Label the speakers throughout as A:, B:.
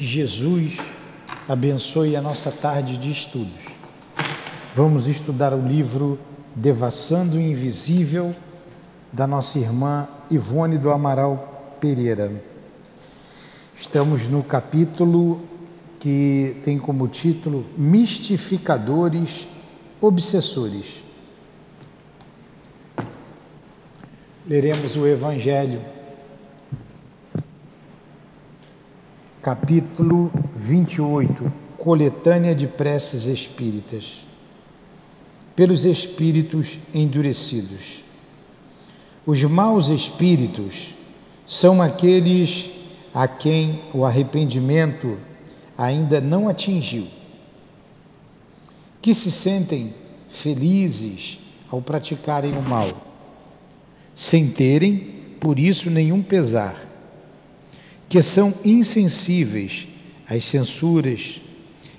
A: Que Jesus abençoe a nossa tarde de estudos. Vamos estudar o livro Devassando o Invisível da nossa irmã Ivone do Amaral Pereira. Estamos no capítulo que tem como título Mistificadores Obsessores. Leremos o Evangelho, capítulo 28, Coletânea de Preces Espíritas. Pelos espíritos endurecidos. Os maus espíritos são aqueles a quem o arrependimento ainda não atingiu, que se sentem felizes ao praticarem o mal, sem terem, por isso, nenhum pesar, que são insensíveis às censuras,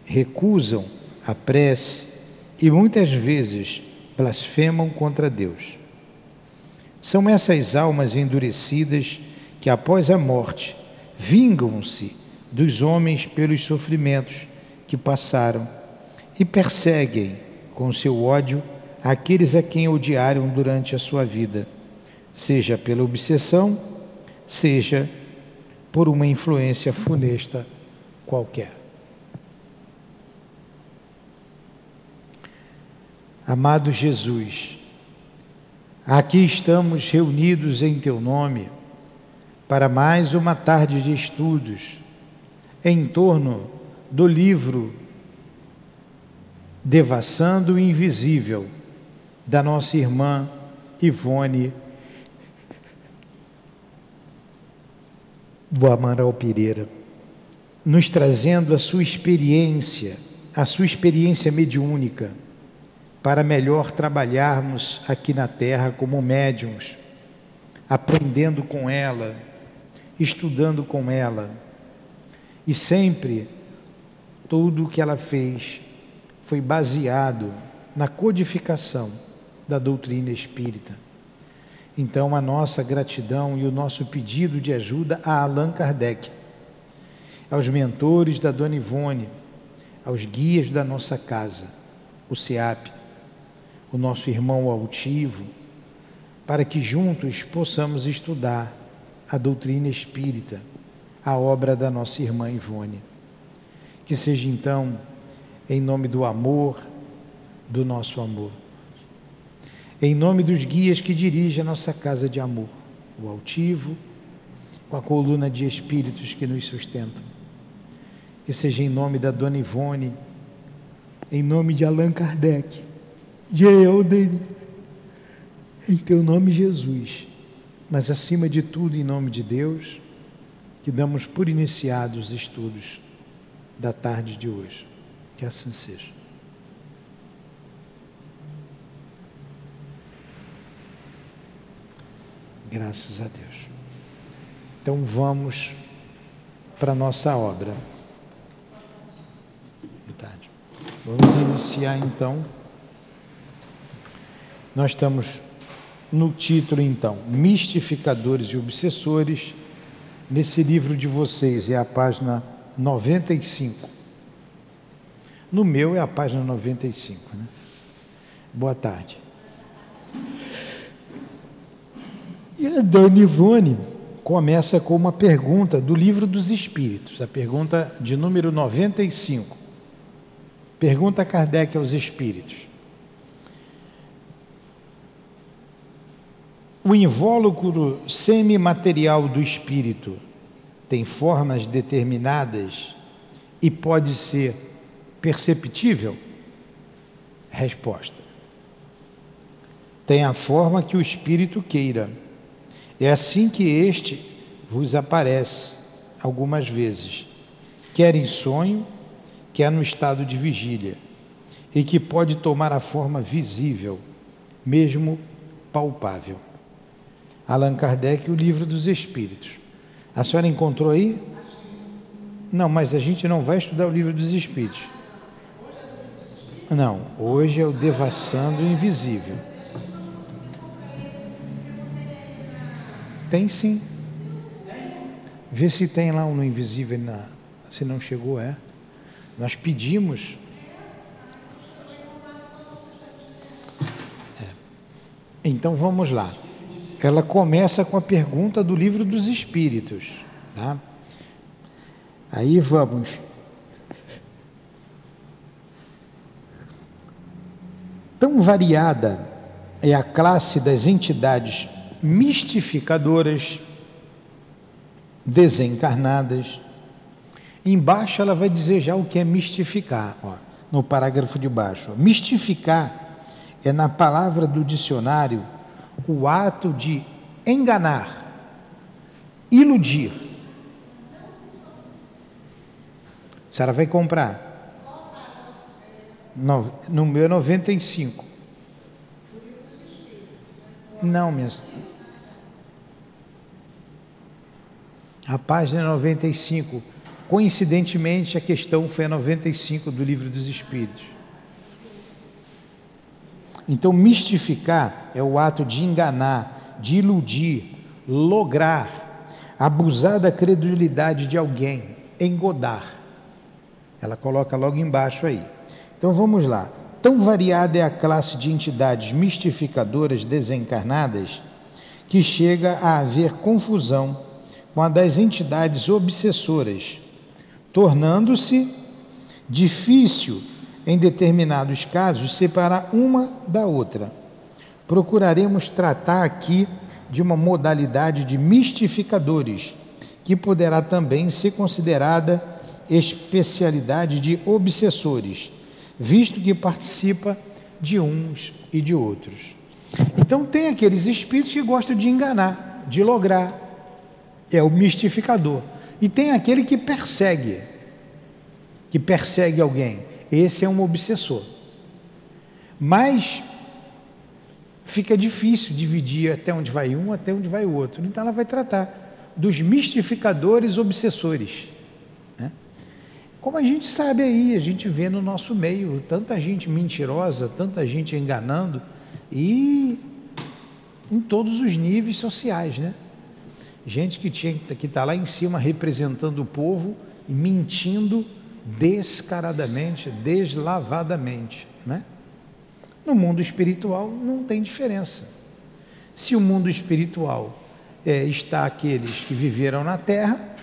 A: recusam a prece e muitas vezes blasfemam contra Deus. São essas almas endurecidas que, após a morte, vingam-se dos homens pelos sofrimentos que passaram e perseguem com seu ódio aqueles a quem odiaram durante a sua vida, seja pela obsessão, seja por uma influência funesta qualquer. Amado Jesus, aqui estamos reunidos em Teu nome para mais uma tarde de estudos em torno do livro Devassando o Invisível, da nossa irmã Ivone do Amaral Pereira, nos trazendo a sua experiência, a sua experiência mediúnica, para melhor trabalharmos aqui na Terra como médiums, aprendendo com ela estudando com ela. E sempre tudo o que ela fez foi baseado na codificação da doutrina espírita. Então, a nossa gratidão e o nosso pedido de ajuda a Allan Kardec, aos mentores da Dona Ivone, aos guias da nossa casa, o SEAP, o nosso irmão altivo, para que juntos possamos estudar a doutrina espírita, a obra da nossa irmã Ivone. Que seja então em nome do amor, do nosso amor. Em nome dos guias que dirigem a nossa casa de amor, o altivo, com a coluna de espíritos que nos sustentam. Que seja em nome da Dona Ivone, em nome de Allan Kardec, de Elden, em teu nome, Jesus mas acima de tudo, em nome de Deus, que damos por iniciados os estudos da tarde de hoje. Que assim seja. Graças a Deus. Então vamos para a nossa obra. Vamos iniciar então. Nós estamos no título, então, Mistificadores e Obsessores, nesse livro de vocês, é a página 95. No meu é a página 95. Né? Boa tarde. E a Dona Ivone começa com uma pergunta do livro dos Espíritos, a pergunta de número 95. Pergunta Kardec aos Espíritos. O invólucro semimaterial do espírito tem formas determinadas e pode ser perceptível? Resposta: Tem a forma que o espírito queira. É assim que este vos aparece algumas vezes, quer em sonho, quer no estado de vigília, e que pode tomar a forma visível, mesmo palpável. Allan Kardec, o livro dos Espíritos. A senhora encontrou aí? Não, mas a gente não vai estudar o livro dos Espíritos. Não, hoje é o Devassando Invisível. Tem sim. Vê se tem lá um no Invisível na Se não chegou, é. Nós pedimos. É. Então vamos lá. Ela começa com a pergunta do livro dos Espíritos. Tá? Aí vamos. Tão variada é a classe das entidades mistificadoras, desencarnadas. Embaixo ela vai dizer já o que é mistificar, ó, no parágrafo de baixo. Mistificar é, na palavra do dicionário, o ato de enganar, iludir. A senhora vai comprar? No, no meu é 95. Não, minhas. A página 95. Coincidentemente, a questão foi a 95 do Livro dos Espíritos. Então, mistificar é o ato de enganar, de iludir, lograr, abusar da credulidade de alguém, engodar. Ela coloca logo embaixo aí. Então vamos lá. Tão variada é a classe de entidades mistificadoras desencarnadas que chega a haver confusão com a das entidades obsessoras, tornando-se difícil, em determinados casos, separar uma da outra. Procuraremos tratar aqui de uma modalidade de mistificadores, que poderá também ser considerada especialidade de obsessores visto que participa de uns e de outros. Então, tem aqueles espíritos que gostam de enganar, de lograr, é o mistificador. E tem aquele que persegue, que persegue alguém. Esse é um obsessor. Mas fica difícil dividir até onde vai um, até onde vai o outro. Então, ela vai tratar dos mistificadores obsessores. Como a gente sabe aí, a gente vê no nosso meio tanta gente mentirosa, tanta gente enganando e em todos os níveis sociais, né? Gente que que estar tá lá em cima representando o povo e mentindo descaradamente, deslavadamente, né? No mundo espiritual não tem diferença. Se o mundo espiritual é, está aqueles que viveram na terra,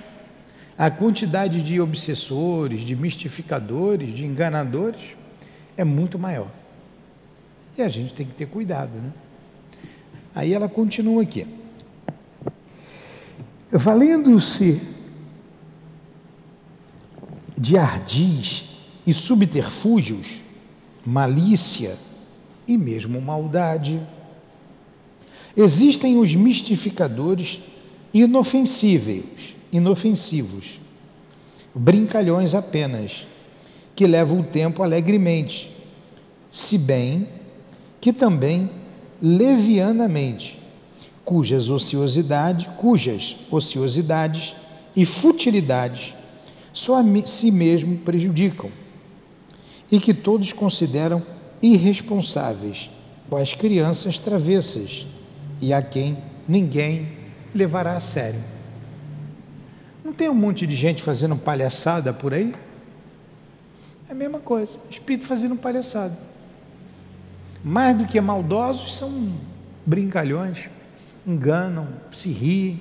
A: a quantidade de obsessores, de mistificadores, de enganadores é muito maior. E a gente tem que ter cuidado, né? Aí ela continua aqui. Valendo-se de ardis e subterfúgios, malícia e mesmo maldade, existem os mistificadores inofensíveis, inofensivos, brincalhões apenas, que levam o tempo alegremente, se bem que também levianamente, cujas ociosidade, cujas ociosidades e futilidades só a si mesmo prejudicam, e que todos consideram irresponsáveis, quais crianças travessas, e a quem ninguém levará a sério. Não tem um monte de gente fazendo palhaçada por aí? É a mesma coisa, espírito fazendo palhaçada. Mais do que maldosos, são brincalhões, enganam, se riem.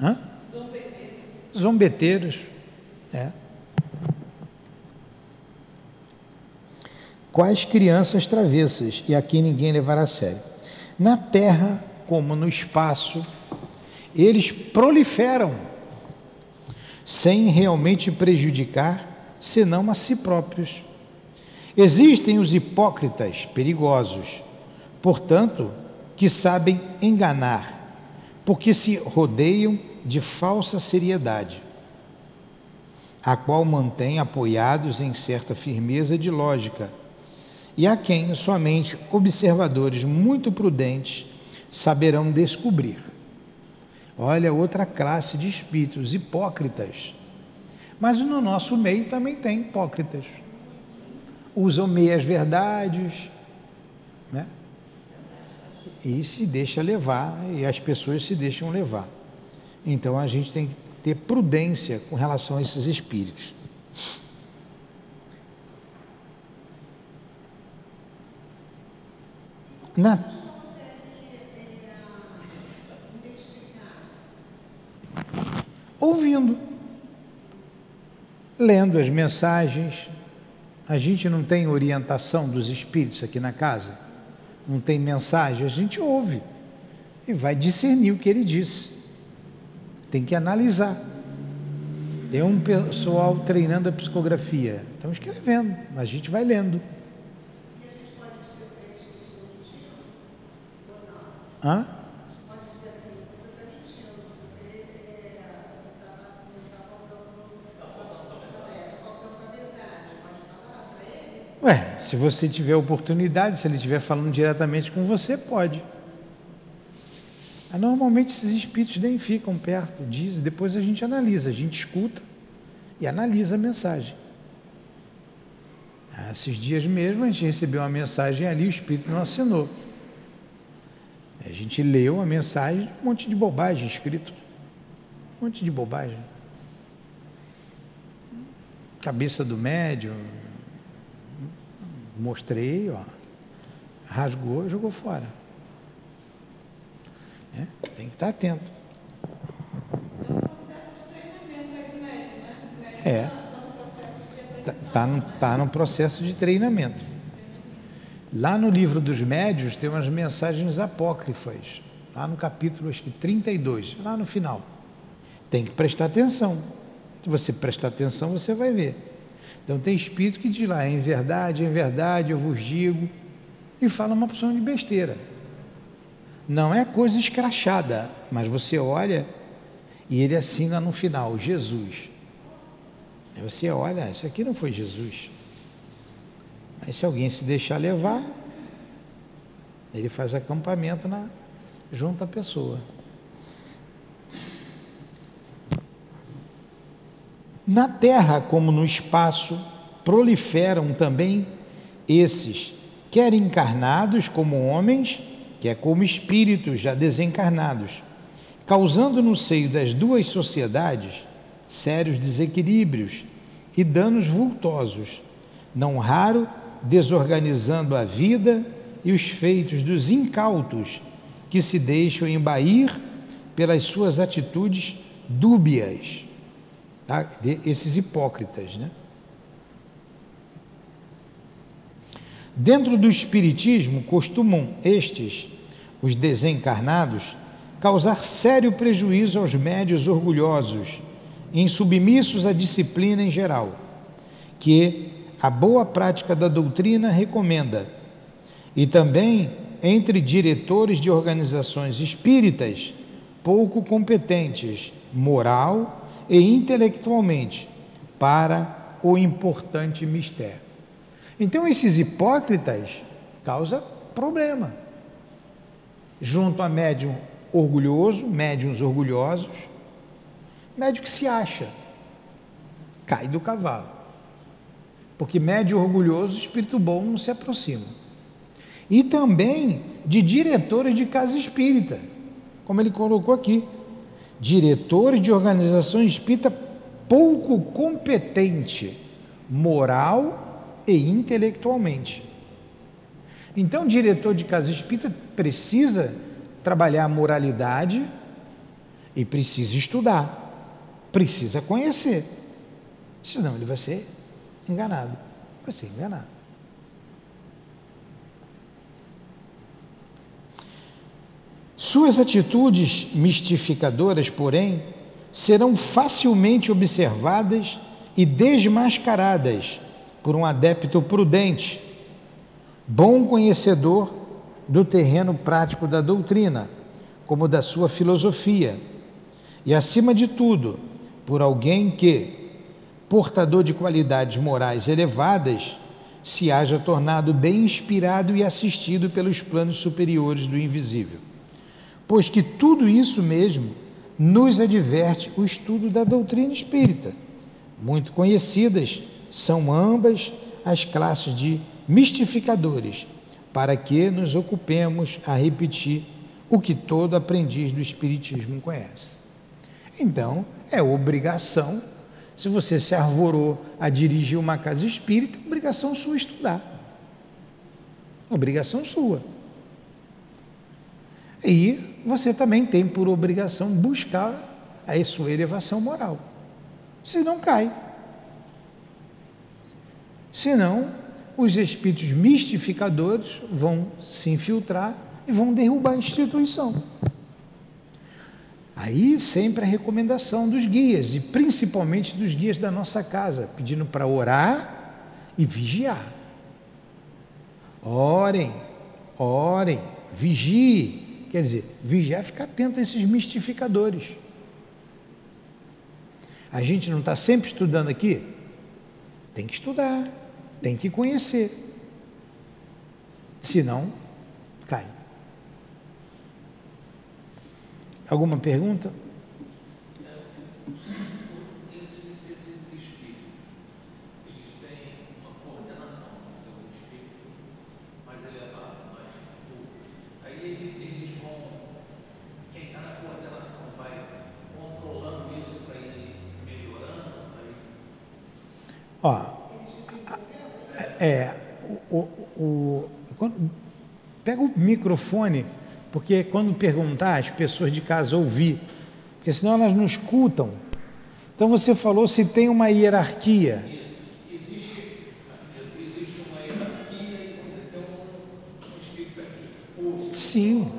A: Hã? Zombeteiros. Zombeteiros. É. Quais crianças travessas, e aqui ninguém levará a sério. Na terra, como no espaço, eles proliferam sem realmente prejudicar senão a si próprios. Existem os hipócritas perigosos, portanto, que sabem enganar, porque se rodeiam de falsa seriedade, a qual mantém apoiados em certa firmeza de lógica, e a quem somente observadores muito prudentes saberão descobrir. Olha, outra classe de espíritos, hipócritas. Mas no nosso meio também tem hipócritas. Usam meias verdades, né? E se deixa levar, e as pessoas se deixam levar. Então a gente tem que ter prudência com relação a esses espíritos. Na... Ouvindo, lendo as mensagens. A gente não tem orientação dos espíritos aqui na casa, não tem mensagem, a gente ouve e vai discernir o que ele disse. Tem que analisar. Tem um pessoal treinando a psicografia, estão escrevendo, a gente vai lendo. Hã? Pode dizer assim, você está mentindo, você estava faltando a verdade, pode falar para ele? Ué, se você tiver oportunidade, se ele estiver falando diretamente com você, pode. Normalmente esses espíritos nem ficam perto, diz, depois a gente analisa, a gente escuta e analisa a mensagem. Ah, esses dias mesmo a gente recebeu uma mensagem ali, o espírito não assinou. A gente leu a mensagem, um monte de bobagem escrito. Um monte de bobagem. Cabeça do médium. Mostrei, ó. Rasgou, jogou fora. É, tem que estar atento. É. Está tá no, tá no processo de treinamento. Lá no livro dos médios tem umas mensagens apócrifas, lá no capítulo acho que 32, lá no final. Tem que prestar atenção. Se você prestar atenção, você vai ver. Então tem espírito que diz lá, em verdade, em verdade, eu vos digo, e fala uma opção de besteira. Não é coisa escrachada, mas você olha e ele assina no final, Jesus. Aí você olha, isso aqui não foi Jesus. Aí se alguém se deixar levar, ele faz acampamento na, junto à pessoa. Na terra, como no espaço, proliferam também esses, quer encarnados como homens, quer como espíritos já desencarnados, causando no seio das duas sociedades sérios desequilíbrios e danos vultosos, não raro desorganizando a vida e os feitos dos incautos que se deixam embair pelas suas atitudes dúbias? Esses hipócritas. Né? Dentro do Espiritismo, costumam estes, os desencarnados, causar sério prejuízo aos médios orgulhosos, insubmissos à disciplina em geral, que a boa prática da doutrina recomenda. E também entre diretores de organizações espíritas pouco competentes, moral e intelectualmente, para o importante mistério. Então, esses hipócritas causam problema. Junto a médium orgulhoso, médiums orgulhosos, médium que se acha, cai do cavalo. Porque médio orgulhoso, espírito bom não se aproxima. E também de diretores de casa espírita, como ele colocou aqui. Diretores de organização espírita pouco competente, moral e intelectualmente. Então, diretor de casa espírita precisa trabalhar a moralidade e precisa estudar, precisa conhecer, senão ele vai ser enganado. Vai ser enganado. Suas atitudes mistificadoras, porém, serão facilmente observadas e desmascaradas por um adepto prudente, bom conhecedor do terreno prático da doutrina, como da sua filosofia, e, acima de tudo, por alguém que, portador de qualidades morais elevadas, se haja tornado bem inspirado e assistido pelos planos superiores do invisível. Pois que tudo isso mesmo nos adverte o estudo da doutrina espírita. Muito conhecidas são ambas as classes de mistificadores, para que nos ocupemos a repetir o que todo aprendiz do Espiritismo conhece. Então, é obrigação. Se você se arvorou a dirigir uma casa espírita, é obrigação sua estudar. Obrigação sua. E você também tem por obrigação buscar a sua elevação moral. Senão cai. Senão, os espíritos mistificadores vão se infiltrar e vão derrubar a instituição. Aí sempre a recomendação dos guias, e principalmente dos guias da nossa casa, pedindo para orar e vigiar. Orem, orem, vigiem. Quer dizer, vigiar ficar atento a esses mistificadores. A gente não está sempre estudando aqui? Tem que estudar, tem que conhecer. Senão, cai. Alguma pergunta? Ó, é, o, o, quando, pega o microfone, porque quando perguntar, as pessoas de casa ouvir, porque senão elas não escutam. Então você falou se tem uma hierarquia.
B: Existe, existe uma hierarquia e você tem um, um espírito aqui.
A: Sim.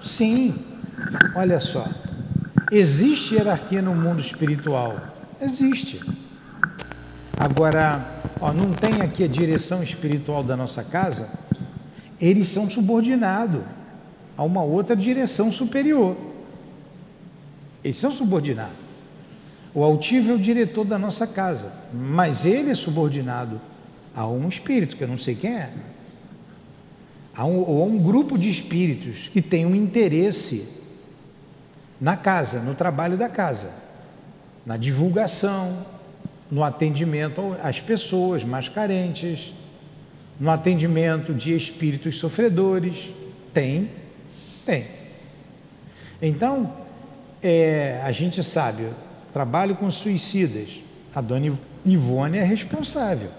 A: Sim, olha só. Existe hierarquia no mundo espiritual? Existe. Agora, ó, não tem aqui a direção espiritual da nossa casa? Eles são subordinados a uma outra direção superior. Eles são subordinados. O altivo é o diretor da nossa casa, mas ele é subordinado a um espírito, que eu não sei quem é a um, ou a um grupo de espíritos que tem um interesse na casa, no trabalho da casa, na divulgação, no atendimento às pessoas mais carentes, no atendimento de espíritos sofredores. Tem, tem. Então, é, a gente sabe, trabalho com suicidas, a dona Ivone é responsável,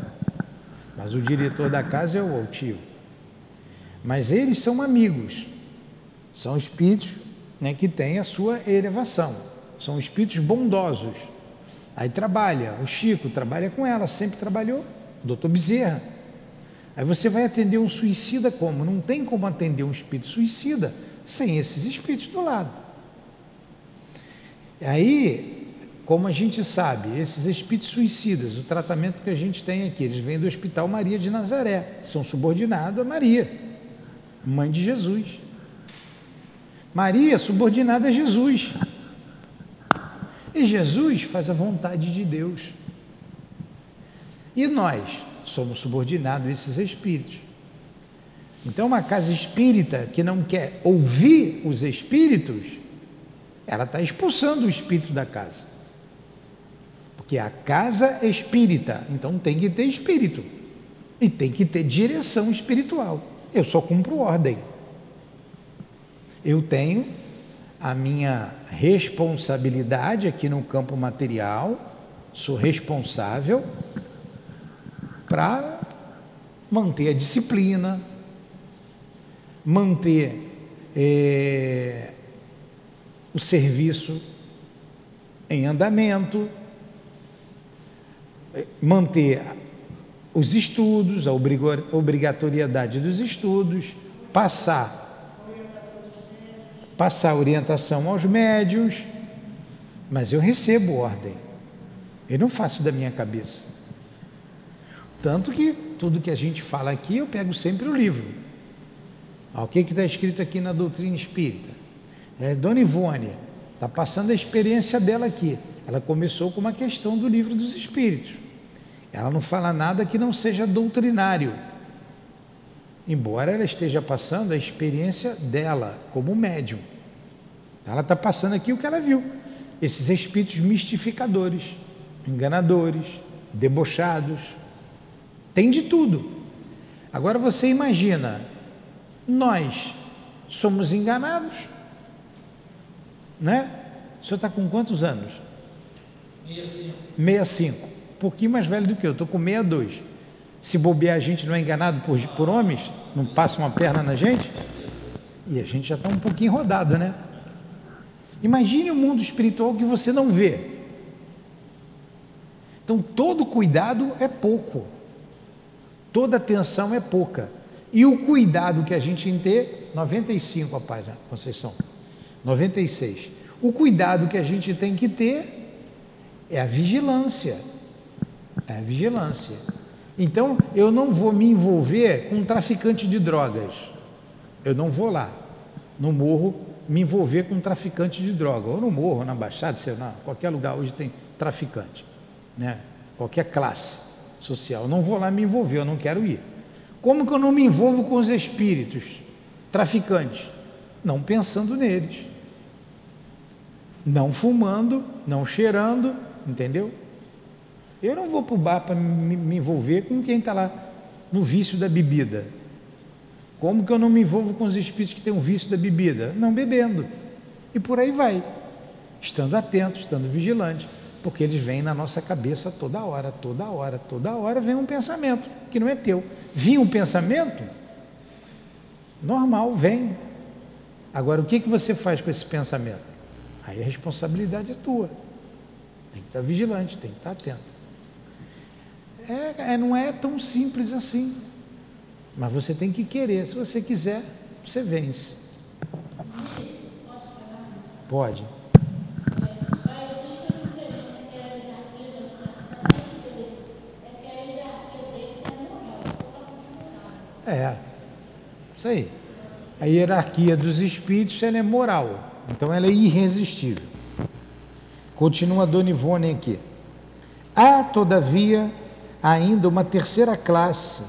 A: mas o diretor da casa é o altivo. Mas eles são amigos, são espíritos né, que têm a sua elevação, são espíritos bondosos. Aí trabalha, o Chico trabalha com ela, sempre trabalhou, o doutor Bezerra. Aí você vai atender um suicida como? Não tem como atender um espírito suicida sem esses espíritos do lado. Aí, como a gente sabe, esses espíritos suicidas, o tratamento que a gente tem aqui, eles vêm do Hospital Maria de Nazaré, são subordinados a Maria mãe de Jesus. Maria, subordinada a Jesus. E Jesus faz a vontade de Deus. E nós somos subordinados a esses espíritos. Então, uma casa espírita que não quer ouvir os espíritos, ela está expulsando o espírito da casa. Porque a casa é espírita, então tem que ter espírito. E tem que ter direção espiritual. Eu só cumpro ordem. Eu tenho a minha responsabilidade aqui no campo material, sou responsável para manter a disciplina, manter é, o serviço em andamento, manter os estudos, a obrigatoriedade dos estudos, passar passar orientação aos médios, mas eu recebo ordem. Eu não faço da minha cabeça. Tanto que tudo que a gente fala aqui, eu pego sempre o livro. Ah, o que está escrito aqui na doutrina espírita? É, Dona Ivone está passando a experiência dela aqui. Ela começou com uma questão do livro dos espíritos. Ela não fala nada que não seja doutrinário, embora ela esteja passando a experiência dela como médium. Ela está passando aqui o que ela viu: esses espíritos mistificadores, enganadores, debochados. Tem de tudo. Agora você imagina, nós somos enganados, né? O senhor está com quantos anos? 65. 65. Um pouquinho mais velho do que eu, estou com 62. Se bobear a gente não é enganado por, por homens, não passa uma perna na gente, e a gente já está um pouquinho rodado, né? Imagine o um mundo espiritual que você não vê. Então, todo cuidado é pouco, toda atenção é pouca. E o cuidado que a gente tem que ter, 95 a página, Conceição, 96. O cuidado que a gente tem que ter é a vigilância. É a vigilância. Então, eu não vou me envolver com um traficante de drogas. Eu não vou lá, no morro, me envolver com um traficante de droga. Ou no morro, na Baixada, sei lá, qualquer lugar hoje tem traficante. Né? Qualquer classe social. Eu não vou lá me envolver, eu não quero ir. Como que eu não me envolvo com os espíritos traficantes? Não pensando neles. Não fumando, não cheirando, entendeu? Eu não vou para o bar para me, envolver com quem está lá no vício da bebida. Como que eu não me envolvo com os espíritos que têm o vício da bebida? Não bebendo. E por aí vai. Estando atento, estando vigilante. Porque eles vêm na nossa cabeça toda hora, toda hora, toda hora vem um pensamento que não é teu. Vinha um pensamento? Normal, vem. Agora, o que, que você faz com esse pensamento? Aí a responsabilidade é tua. Tem que estar vigilante, tem que estar atento. É, é, não é tão simples assim. Mas você tem que querer. Se você quiser, você vence. Pode. É, isso aí. A hierarquia dos espíritos ela é moral, então ela é irresistível. Continua Dona Ivone aqui. Há, todavia, ainda uma terceira classe,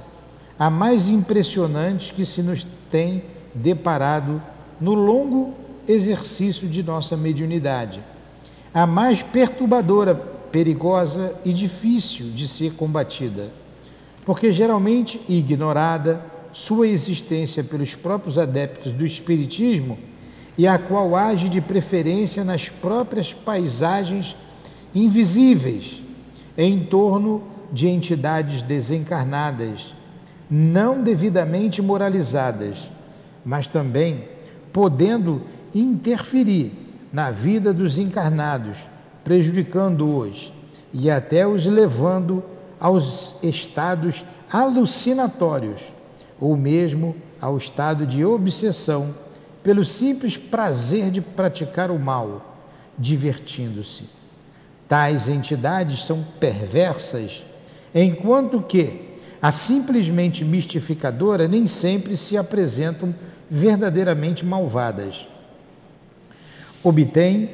A: a mais impressionante que se nos tem deparado no longo exercício de nossa mediunidade, a mais perturbadora, perigosa e difícil de ser combatida, porque geralmente ignorada sua existência pelos próprios adeptos do Espiritismo e a qual age de preferência nas próprias paisagens invisíveis em torno de entidades desencarnadas, não devidamente moralizadas, mas também podendo interferir na vida dos encarnados, prejudicando-os e até os levando aos estados alucinatórios ou mesmo ao estado de obsessão pelo simples prazer de praticar o mal, divertindo-se. Tais entidades são perversas, enquanto que a simplesmente mistificadora nem sempre se apresentam verdadeiramente malvadas. Obtém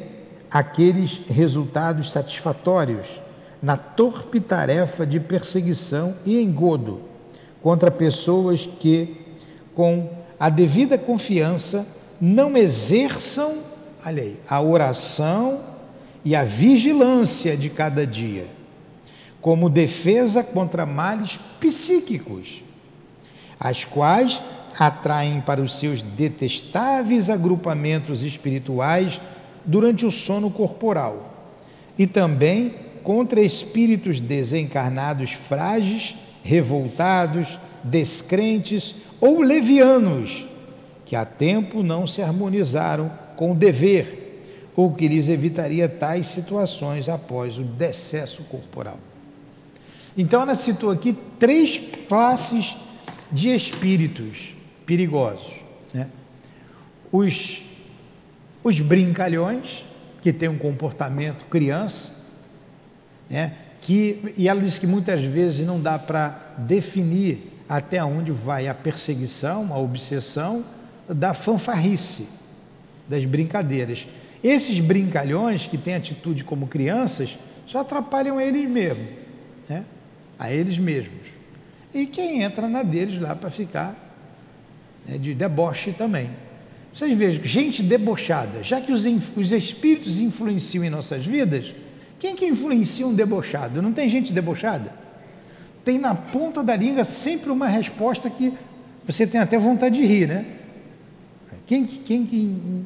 A: aqueles resultados satisfatórios na torpe tarefa de perseguição e engodo contra pessoas que, com a devida confiança, não exerçam, olha aí, a oração e a vigilância de cada dia, como defesa contra males psíquicos, as quais atraem para os seus detestáveis agrupamentos espirituais durante o sono corporal, e também contra espíritos desencarnados frágeis revoltados, descrentes ou levianos, que há tempo não se harmonizaram com o dever, ou que lhes evitaria tais situações após o decesso corporal. Então, ela citou aqui três classes de espíritos perigosos: né? os, os brincalhões, que têm um comportamento criança, né? que, e ela diz que muitas vezes não dá para definir até onde vai a perseguição, a obsessão da fanfarrice, das brincadeiras. Esses brincalhões que têm atitude como crianças só atrapalham eles mesmos, né? A eles mesmos. E quem entra na deles lá para ficar né, de deboche também. Vocês vejam, gente debochada, já que os, os espíritos influenciam em nossas vidas, quem que influencia um debochado? Não tem gente debochada? tem na ponta da língua sempre uma resposta que você tem até vontade de rir, né? Quem, quem que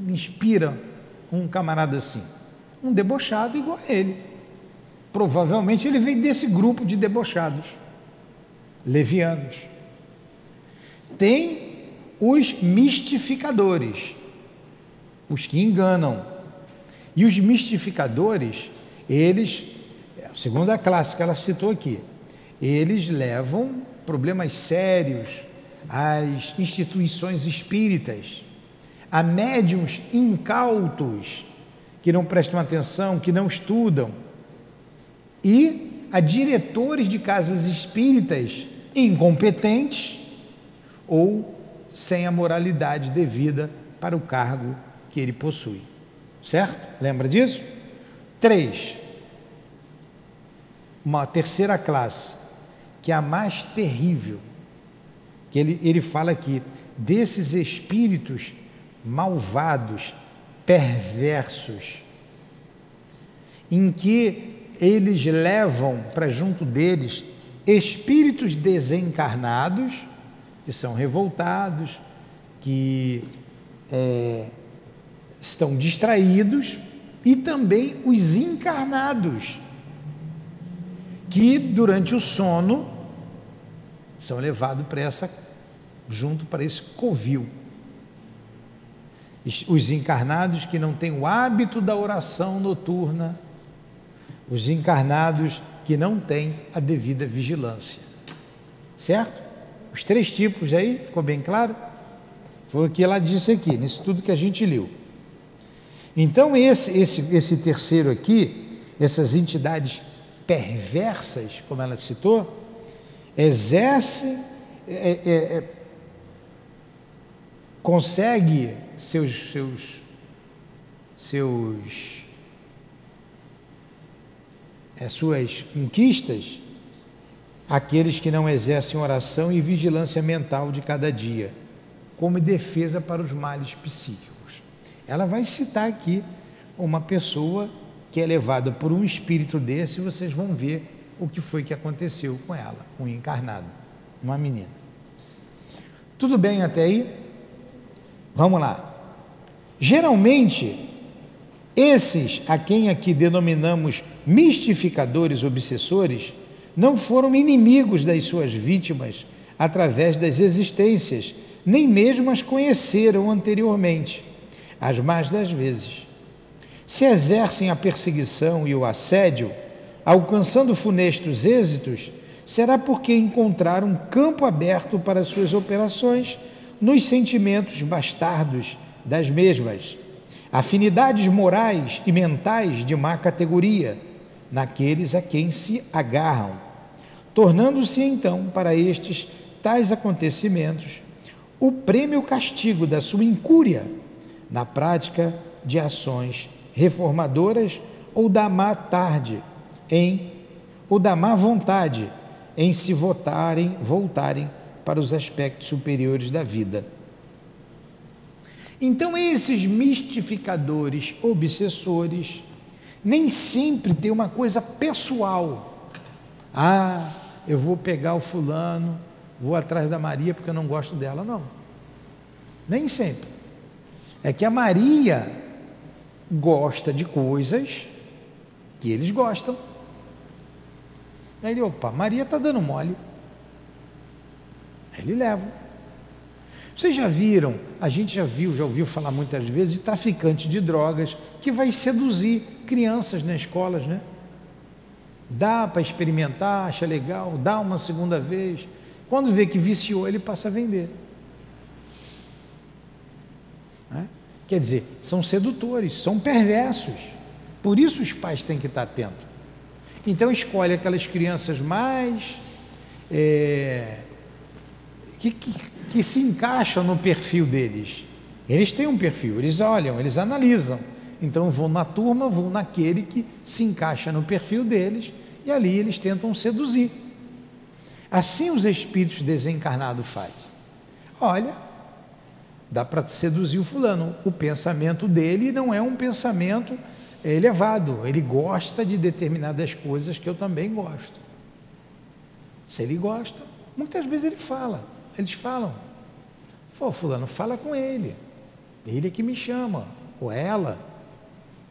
A: inspira um camarada assim? Um debochado igual a ele. Provavelmente ele veio desse grupo de debochados, levianos. Tem os mistificadores, os que enganam. E os mistificadores, eles, segundo a classe que ela citou aqui, eles levam problemas sérios às instituições espíritas, a médiums incautos que não prestam atenção, que não estudam, e a diretores de casas espíritas incompetentes ou sem a moralidade devida para o cargo que ele possui. Certo? Lembra disso? Três. Uma terceira classe, que é a mais terrível, que ele, ele fala aqui, desses espíritos malvados, perversos, em que eles levam para junto deles espíritos desencarnados, que são revoltados, que é, estão distraídos, e também os encarnados, que durante o sono são levados para essa, junto para esse covil. Os encarnados que não têm o hábito da oração noturna, os encarnados que não têm a devida vigilância. Certo? Os três tipos aí, ficou bem claro? Foi o que ela disse aqui, nesse tudo que a gente leu. Então, esse, esse, esse terceiro aqui, essas entidades perversas, como ela citou, exerce, é, é, é, consegue seus, seus, seus suas conquistas aqueles que não exercem oração e vigilância mental de cada dia, como defesa para os males psíquicos. Ela vai citar aqui uma pessoa que é levada por um espírito desse, e vocês vão ver o que foi que aconteceu com ela, um encarnado, uma menina. Tudo bem até aí? Vamos lá. Geralmente, esses a quem aqui denominamos mistificadores obsessores não foram inimigos das suas vítimas através das existências, nem mesmo as conheceram anteriormente, as mais das vezes. Se exercem a perseguição e o assédio, alcançando funestos êxitos, será porque encontraram campo aberto para suas operações nos sentimentos bastardos das mesmas afinidades morais e mentais de má categoria naqueles a quem se agarram, tornando-se então para estes tais acontecimentos o prêmio castigo da sua incúria na prática de ações reformadoras ou da má tarde em ou da má vontade em se votarem, voltarem para os aspectos superiores da vida. Então, esses mistificadores, obsessores, nem sempre tem uma coisa pessoal. Ah, eu vou pegar o fulano, vou atrás da Maria porque eu não gosto dela. Não. Nem sempre. É que a Maria gosta de coisas que eles gostam. Aí ele, opa, Maria está dando mole. Aí ele leva. Vocês já viram, a gente já viu, já ouviu falar muitas vezes de traficante de drogas que vai seduzir crianças nas escolas, né? Dá para experimentar, acha legal, dá uma segunda vez. Quando vê que viciou, ele passa a vender. Quer dizer, são sedutores, são perversos. Por isso os pais têm que estar atentos. Então escolhe aquelas crianças mais é, que, que, que se encaixam no perfil deles. Eles têm um perfil, eles olham, eles analisam. Então vão na turma, vão naquele que se encaixa no perfil deles e ali eles tentam seduzir. Assim os espíritos desencarnados fazem. Olha, dá para seduzir o fulano. O pensamento dele não é um pensamento elevado. Ele gosta de determinadas coisas que eu também gosto. Se ele gosta, muitas vezes ele fala, eles falam. Pô, fulano, fala com ele. Ele é que me chama, ou ela,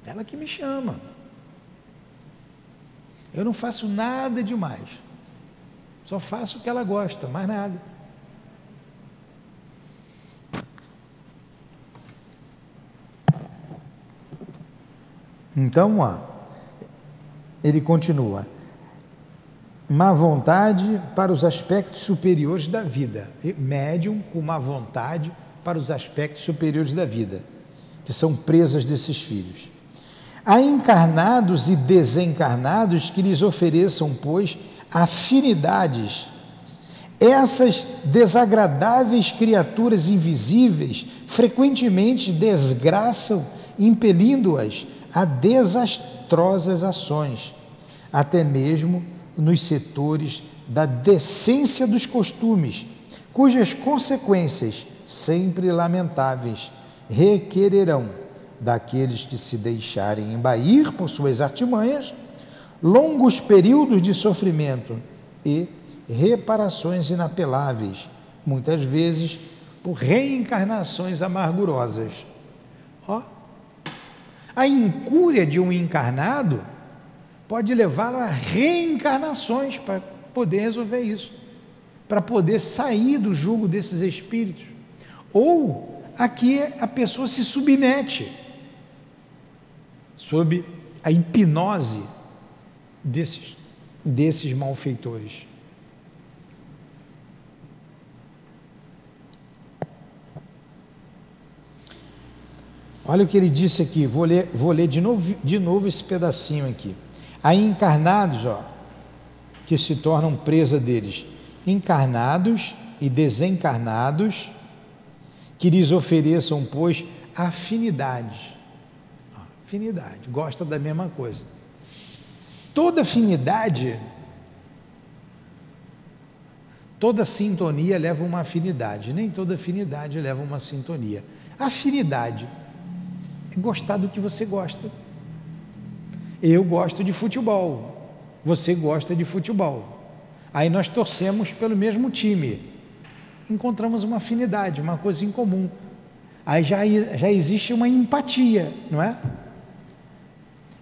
A: ela que me chama. Eu não faço nada demais. Só faço o que ela gosta, mais nada. Então, ó, ele continua. Má vontade para os aspectos superiores da vida. Médium com má vontade para os aspectos superiores da vida, que são presas desses filhos. Há encarnados e desencarnados que lhes ofereçam, pois, afinidades. Essas desagradáveis criaturas invisíveis frequentemente desgraçam, impelindo-as a desastrosas ações, até mesmo nos setores da decência dos costumes, cujas consequências, sempre lamentáveis, requererão daqueles que se deixarem embair por suas artimanhas longos períodos de sofrimento e reparações inapeláveis, muitas vezes por reencarnações amargurosas. Ó, a incúria de um encarnado pode levá-lo a reencarnações para poder resolver isso, para poder sair do jugo desses espíritos. Ou aqui a pessoa se submete sob a hipnose desses, desses malfeitores. Olha o que ele disse aqui, vou ler, vou ler de, novo, de novo esse pedacinho aqui. Há encarnados, ó, que se tornam presa deles, encarnados e desencarnados, que lhes ofereçam, pois, afinidades. Afinidade, gosta da mesma coisa. Toda afinidade, toda sintonia leva uma afinidade, nem toda afinidade leva uma sintonia. Afinidade é gostar do que você gosta. Eu gosto de futebol, você gosta de futebol. Aí nós torcemos pelo mesmo time. Encontramos uma afinidade, uma coisa em comum. Aí já, já existe uma empatia, não é?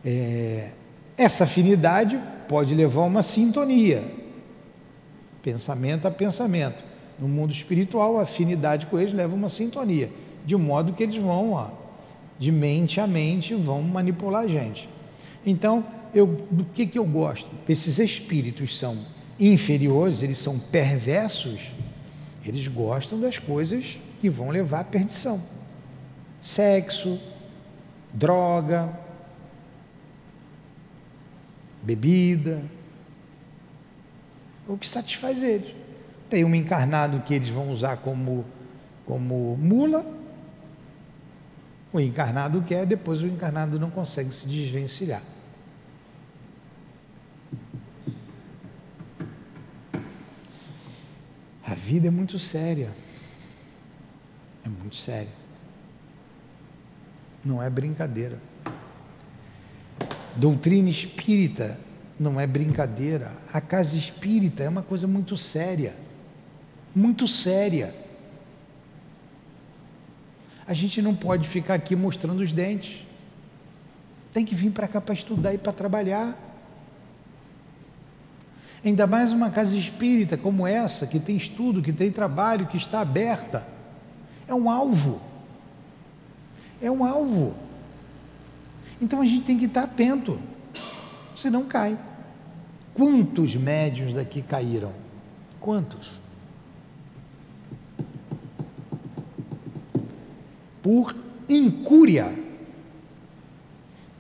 A: é essa afinidade pode levar a uma sintonia, pensamento a pensamento. No mundo espiritual, a afinidade com eles leva a uma sintonia, de modo que eles vão, ó, de mente a mente, vão manipular a gente. Então, eu, do que, que eu gosto? Esses espíritos são inferiores, eles são perversos, eles gostam das coisas que vão levar à perdição. Sexo, droga, bebida, o que satisfaz eles. Tem um encarnado que eles vão usar como, como mula, o encarnado quer, depois o encarnado não consegue se desvencilhar. Vida é muito séria. É muito séria. Não é brincadeira. Doutrina espírita não é brincadeira. A casa espírita é uma coisa muito séria. Muito séria. A gente não pode ficar aqui mostrando os dentes. Tem que vir para cá para estudar e para trabalhar. Ainda mais uma casa espírita como essa, que tem estudo, que tem trabalho, que está aberta. É um alvo. É um alvo. Então a gente tem que estar atento, senão cai. Quantos médios daqui caíram? Quantos? Por incúria,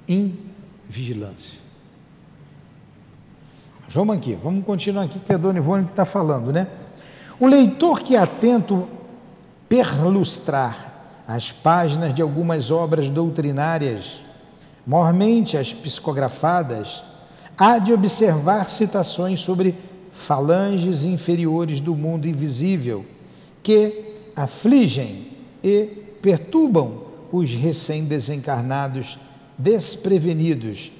A: invigilância. Vamos aqui, vamos continuar aqui que é a Dona Ivone que está falando, né? O leitor que é atento perlustrar as páginas de algumas obras doutrinárias, mormente as psicografadas, há de observar citações sobre falanges inferiores do mundo invisível, que afligem e perturbam os recém-desencarnados desprevenidos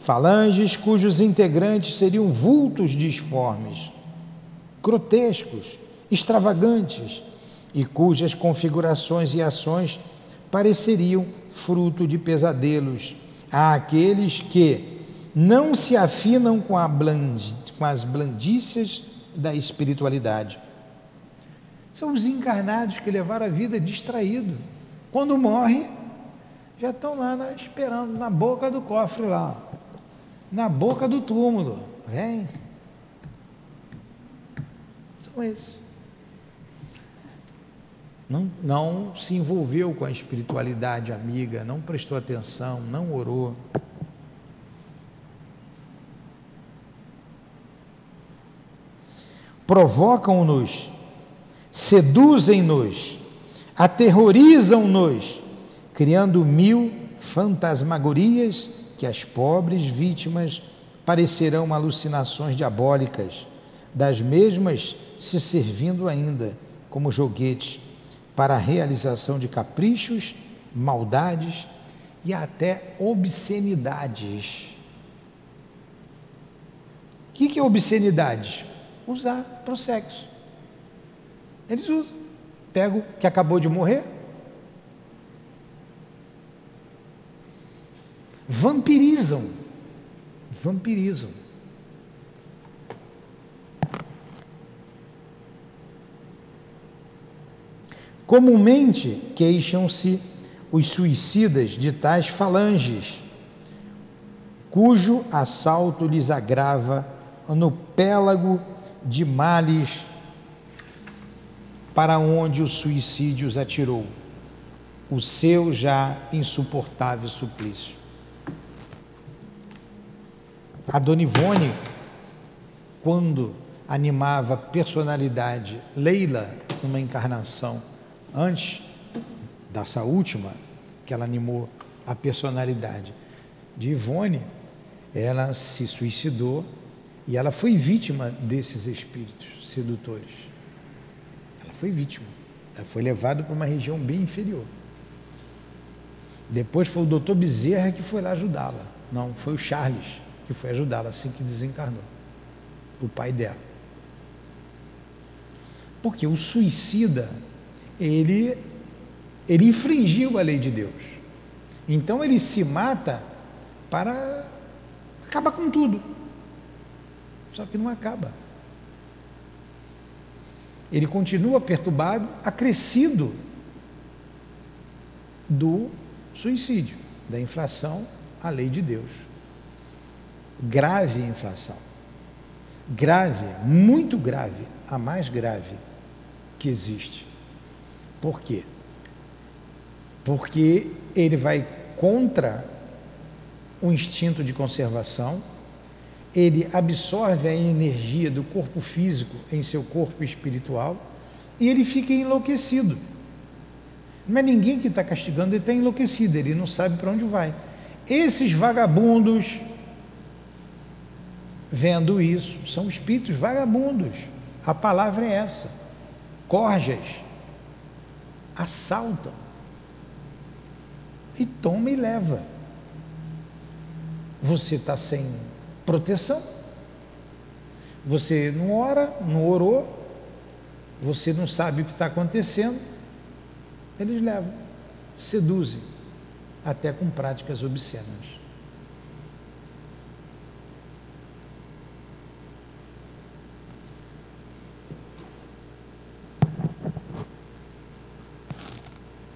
A: falanges cujos integrantes seriam vultos disformes. grotescos, extravagantes e cujas configurações e ações pareceriam fruto de pesadelos àqueles que não se afinam com, com as blandícias da espiritualidade. São os encarnados que levaram a vida distraído. Quando morre, já estão lá esperando, na boca do cofre lá, na boca do túmulo. Vem. São esses. Não, não se envolveu com a espiritualidade amiga, não prestou atenção, não orou. Provocam-nos, seduzem-nos, aterrorizam-nos, criando mil fantasmagorias que as pobres vítimas parecerão alucinações diabólicas, das mesmas se servindo ainda como joguetes para a realização de caprichos, maldades e até obscenidades. O que, que é obscenidade? Usar para o sexo. Eles usam. Pega o que acabou de morrer. Vampirizam. Vampirizam. Comumente queixam-se os suicidas de tais falanges, cujo assalto lhes agrava no pélago de males para onde o suicídio os atirou, o seu já insuportável suplício. A Dona Ivone, quando animava a personalidade Leila numa encarnação antes dessa última, que ela animou a personalidade de Ivone, ela se suicidou e ela foi vítima desses espíritos sedutores. Ela foi vítima. Ela foi levada para uma região bem inferior. Depois foi o doutor Bezerra que foi lá ajudá-la. Não, foi o Charles que foi ajudá-la assim que desencarnou. O pai dela. Porque o suicida ele, ele infringiu a lei de Deus. Então ele se mata para acabar com tudo. Só que não acaba. Ele continua perturbado, acrescido do suicídio, da infração à lei de Deus. Grave inflação. Grave, muito grave, a mais grave que existe. Por quê? Porque ele vai contra o instinto de conservação, ele absorve a energia do corpo físico em seu corpo espiritual e ele fica enlouquecido. Não é ninguém que está castigando, ele está enlouquecido, ele não sabe para onde vai. Esses vagabundos, vendo isso, são espíritos vagabundos. A palavra é essa: corjas assaltam e toma e leva. Você está sem proteção, você não ora, não orou, você não sabe o que está acontecendo, eles levam, seduzem, até com práticas obscenas.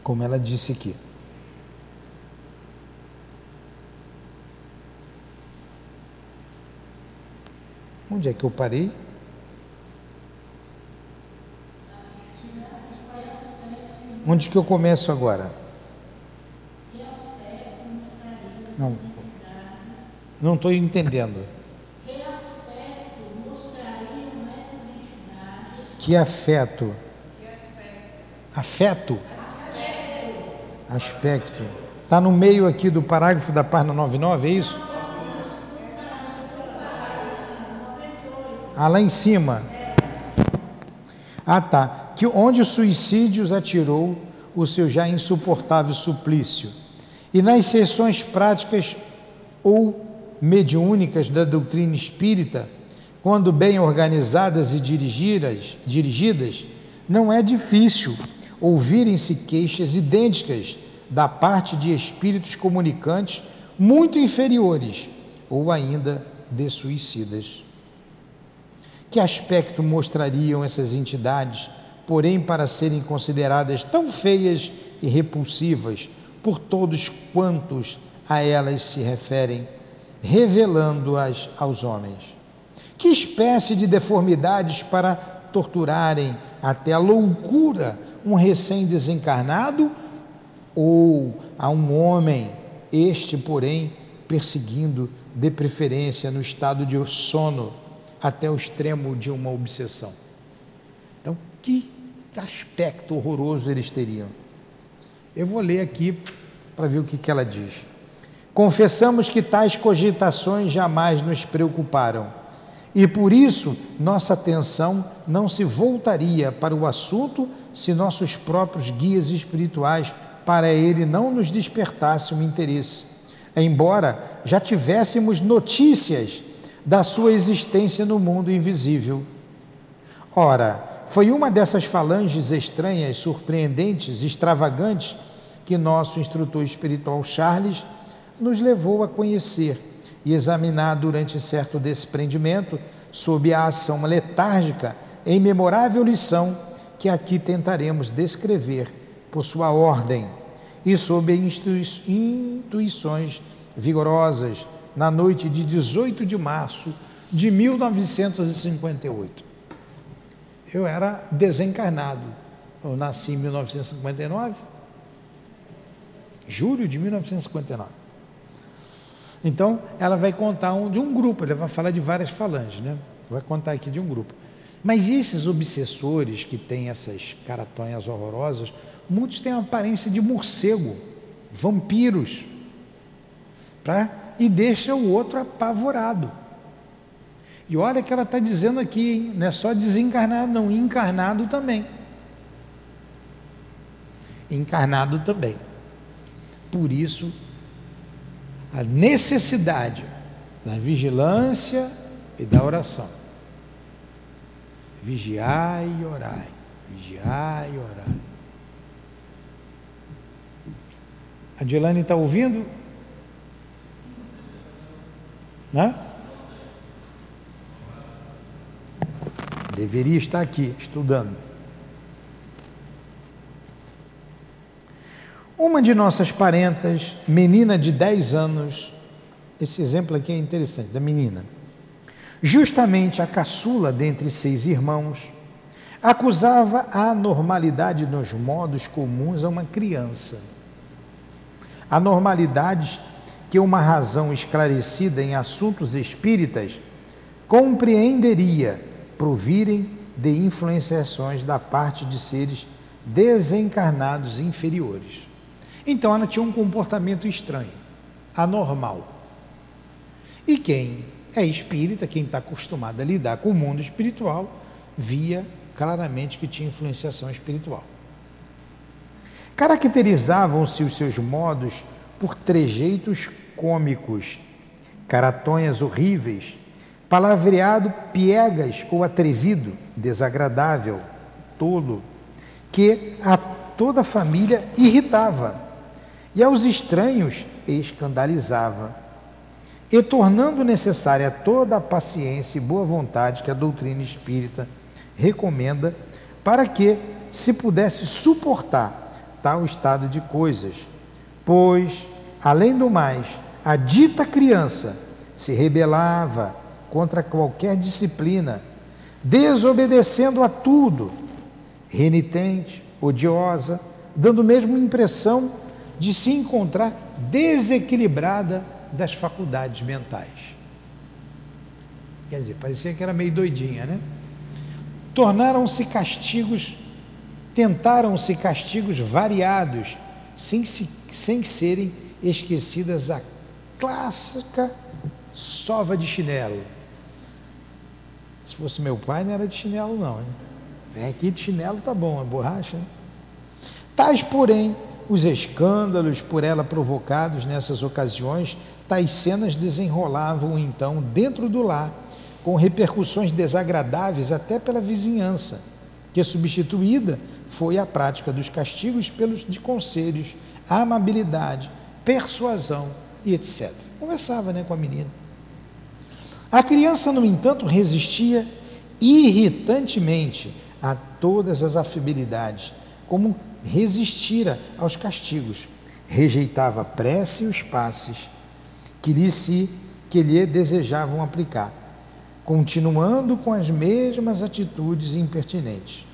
A: Como ela disse aqui. Onde é que eu parei? Onde que eu começo agora? Não, não estou entendendo. Que afeto? Afeto? Aspecto. Está no meio aqui do parágrafo da página 99, é isso? Ah, lá em cima. Ah, tá. Que onde os suicídios atirou o seu já insuportável suplício. E nas sessões práticas ou mediúnicas da doutrina espírita, quando bem organizadas e dirigidas, dirigidas, não é difícil ouvirem-se queixas idênticas da parte de espíritos comunicantes muito inferiores ou ainda de suicidas. Que aspecto mostrariam essas entidades, porém, para serem consideradas tão feias e repulsivas por todos quantos a elas se referem, revelando-as aos homens? Que espécie de deformidades para torturarem até a loucura um recém-desencarnado ou a um homem, este, porém, perseguindo de preferência no estado de sono até o extremo de uma obsessão. Então, que aspecto horroroso eles teriam? Eu vou ler aqui para ver o que, que ela diz. Confessamos que tais cogitações jamais nos preocuparam e por isso nossa atenção não se voltaria para o assunto se nossos próprios guias espirituais para ele não nos despertasse um interesse, embora já tivéssemos notícias da sua existência no mundo invisível. Ora, foi uma dessas falanges estranhas, surpreendentes, extravagantes que nosso instrutor espiritual Charles nos levou a conhecer e examinar durante certo desprendimento, sob a ação letárgica em memorável lição que aqui tentaremos descrever por sua ordem e sob intuições vigorosas na noite de 18 de março de 1958. Eu era desencarnado. Eu nasci em 1959, julho de 1959. Então, ela vai contar um, de um grupo, ela vai falar de várias falanges, né? Vai contar aqui de um grupo. Mas esses obsessores que têm essas caratonhas horrorosas, muitos têm a aparência de morcego, vampiros, pra, e deixa o outro apavorado. E olha que ela está dizendo aqui, hein? não é só desencarnado, não, encarnado também. Encarnado também. Por isso, a necessidade da vigilância e da oração. Vigiai e orai, vigiai e orai. A Dilane está ouvindo? Né? Deveria estar aqui estudando. Uma de nossas parentas, menina de 10 anos, esse exemplo aqui é interessante, da menina, justamente a caçula dentre seis irmãos, acusava a anormalidade nos modos comuns a uma criança. Anormalidades que uma razão esclarecida em assuntos espíritas compreenderia provirem de influenciações da parte de seres desencarnados inferiores. Então ela tinha um comportamento estranho, anormal. E quem é espírita, quem está acostumado a lidar com o mundo espiritual, via claramente que tinha influenciação espiritual. Caracterizavam-se os seus modos por trejeitos cômicos, caratonhas horríveis, palavreado piegas ou atrevido, desagradável, tolo, que a toda a família irritava e aos estranhos escandalizava, e tornando necessária toda a paciência e boa vontade que a doutrina espírita recomenda para que se pudesse suportar tal estado de coisas, pois, além do mais, a dita criança se rebelava contra qualquer disciplina, desobedecendo a tudo, renitente, odiosa, dando mesmo impressão de se encontrar desequilibrada das faculdades mentais. Quer dizer, parecia que era meio doidinha, né? Tornaram-se castigos, tentaram-se castigos variados, sem, se, sem serem esquecidas a clássica sova de chinelo. Se fosse meu pai, não era de chinelo, não. Hein? É de chinelo tá bom, é borracha. Hein? Tais, porém, os escândalos por ela provocados nessas ocasiões, tais cenas desenrolavam então dentro do lar, com repercussões desagradáveis até pela vizinhança, que substituída foi a prática dos castigos pelos de conselhos, amabilidade, persuasão e etc. Conversava né, com a menina. A criança, no entanto, resistia irritantemente a todas as afabilidades, como resistira aos castigos. Rejeitava a prece e os passes que lhe, se, que lhe desejavam aplicar, continuando com as mesmas atitudes impertinentes.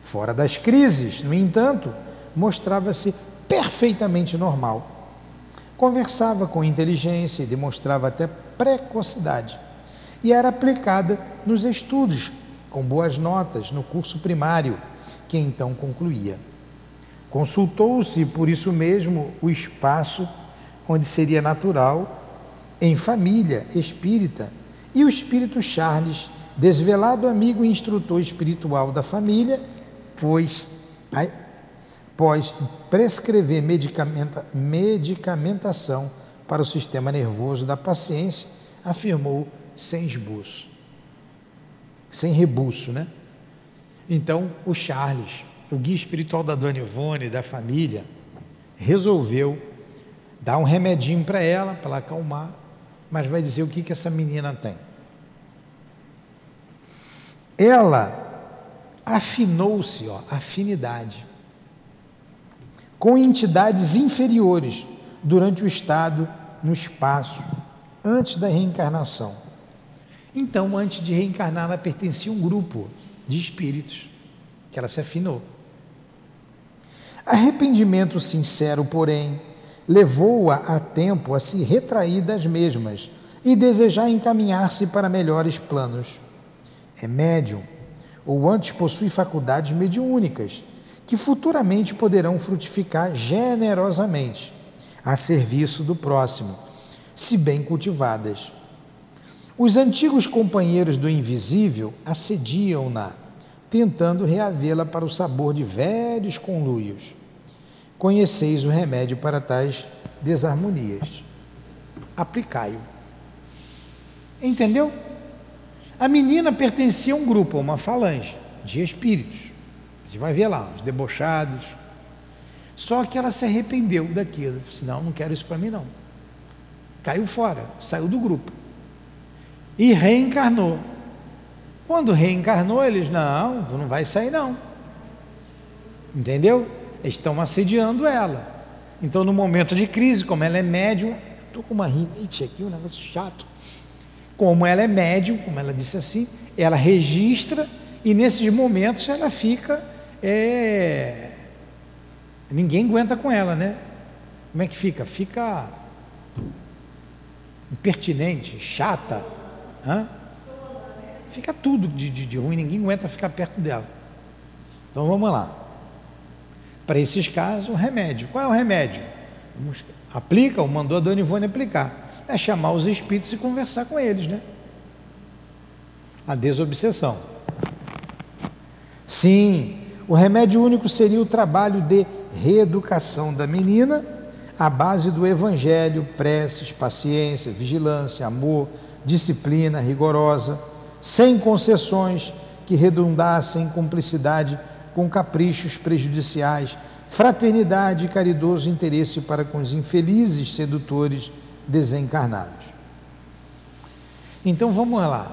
A: Fora das crises, no entanto, mostrava-se perfeitamente normal. Conversava com inteligência e demonstrava até precocidade. E era aplicada nos estudos, com boas notas no curso primário, que então concluía. Consultou-se, por isso mesmo, o espaço onde seria natural, em família espírita, e o espírito Charles, desvelado amigo e instrutor espiritual da família, pois, pós prescrever medicamenta, medicamentação para o sistema nervoso da paciência, afirmou sem esboço, sem rebuço, né? Então, o Charles, o guia espiritual da Dona Ivone, da família, resolveu dar um remedinho para ela, para ela acalmar, mas vai dizer o que, que essa menina tem. Ela afinou-se, ó, afinidade, com entidades inferiores durante o estado no espaço, antes da reencarnação. Então, antes de reencarnar, ela pertencia a um grupo de espíritos que ela se afinou. Arrependimento sincero, porém, levou-a a tempo a se retrair das mesmas e desejar encaminhar-se para melhores planos. É médium ou antes possui faculdades mediúnicas, que futuramente poderão frutificar generosamente a serviço do próximo, se bem cultivadas. Os antigos companheiros do invisível assediam-na, tentando reavê-la para o sabor de velhos conluios. Conheceis o remédio para tais desarmonias. Aplicai-o. Entendeu? A menina pertencia a um grupo, a uma falange de espíritos. Você vai ver lá, os debochados. Só que ela se arrependeu daquilo. Falei assim, não, não quero isso para mim não. Caiu fora, saiu do grupo. E reencarnou. Quando reencarnou, eles, não, tu não vai sair não. Entendeu? Estão assediando ela. Então, no momento de crise, como ela é médium, estou com uma rinite aqui, um negócio chato. Como ela é médium, como ela disse assim, ela registra e nesses momentos ela fica. É... Ninguém aguenta com ela, né? Como é que fica? Fica impertinente, chata. Hã? Fica tudo de, de, de ruim, ninguém aguenta ficar perto dela. Então vamos lá. Para esses casos, o remédio. Qual é o remédio? Aplica, ou mandou a Dona Ivone aplicar é chamar os espíritos e conversar com eles, né? A desobsessão. Sim, o remédio único seria o trabalho de reeducação da menina à base do evangelho, preces, paciência, vigilância, amor, disciplina rigorosa, sem concessões que redundassem em cumplicidade com caprichos prejudiciais, fraternidade e caridoso interesse para com os infelizes sedutores desencarnados. Então vamos lá.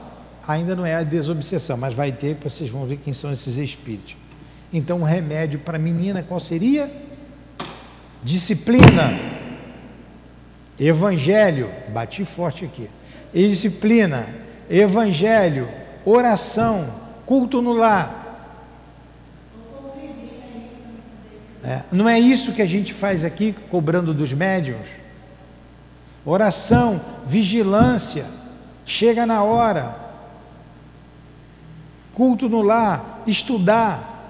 A: Ainda não é a desobsessão, mas vai ter, vocês vão ver quem são esses espíritos. Então, o remédio para a menina qual seria? Disciplina. Evangelho, bati forte aqui. E disciplina, evangelho, oração, culto no lar. É, não é isso que a gente faz aqui, cobrando dos médiums? Oração, vigilância, chega na hora, culto no lar, estudar,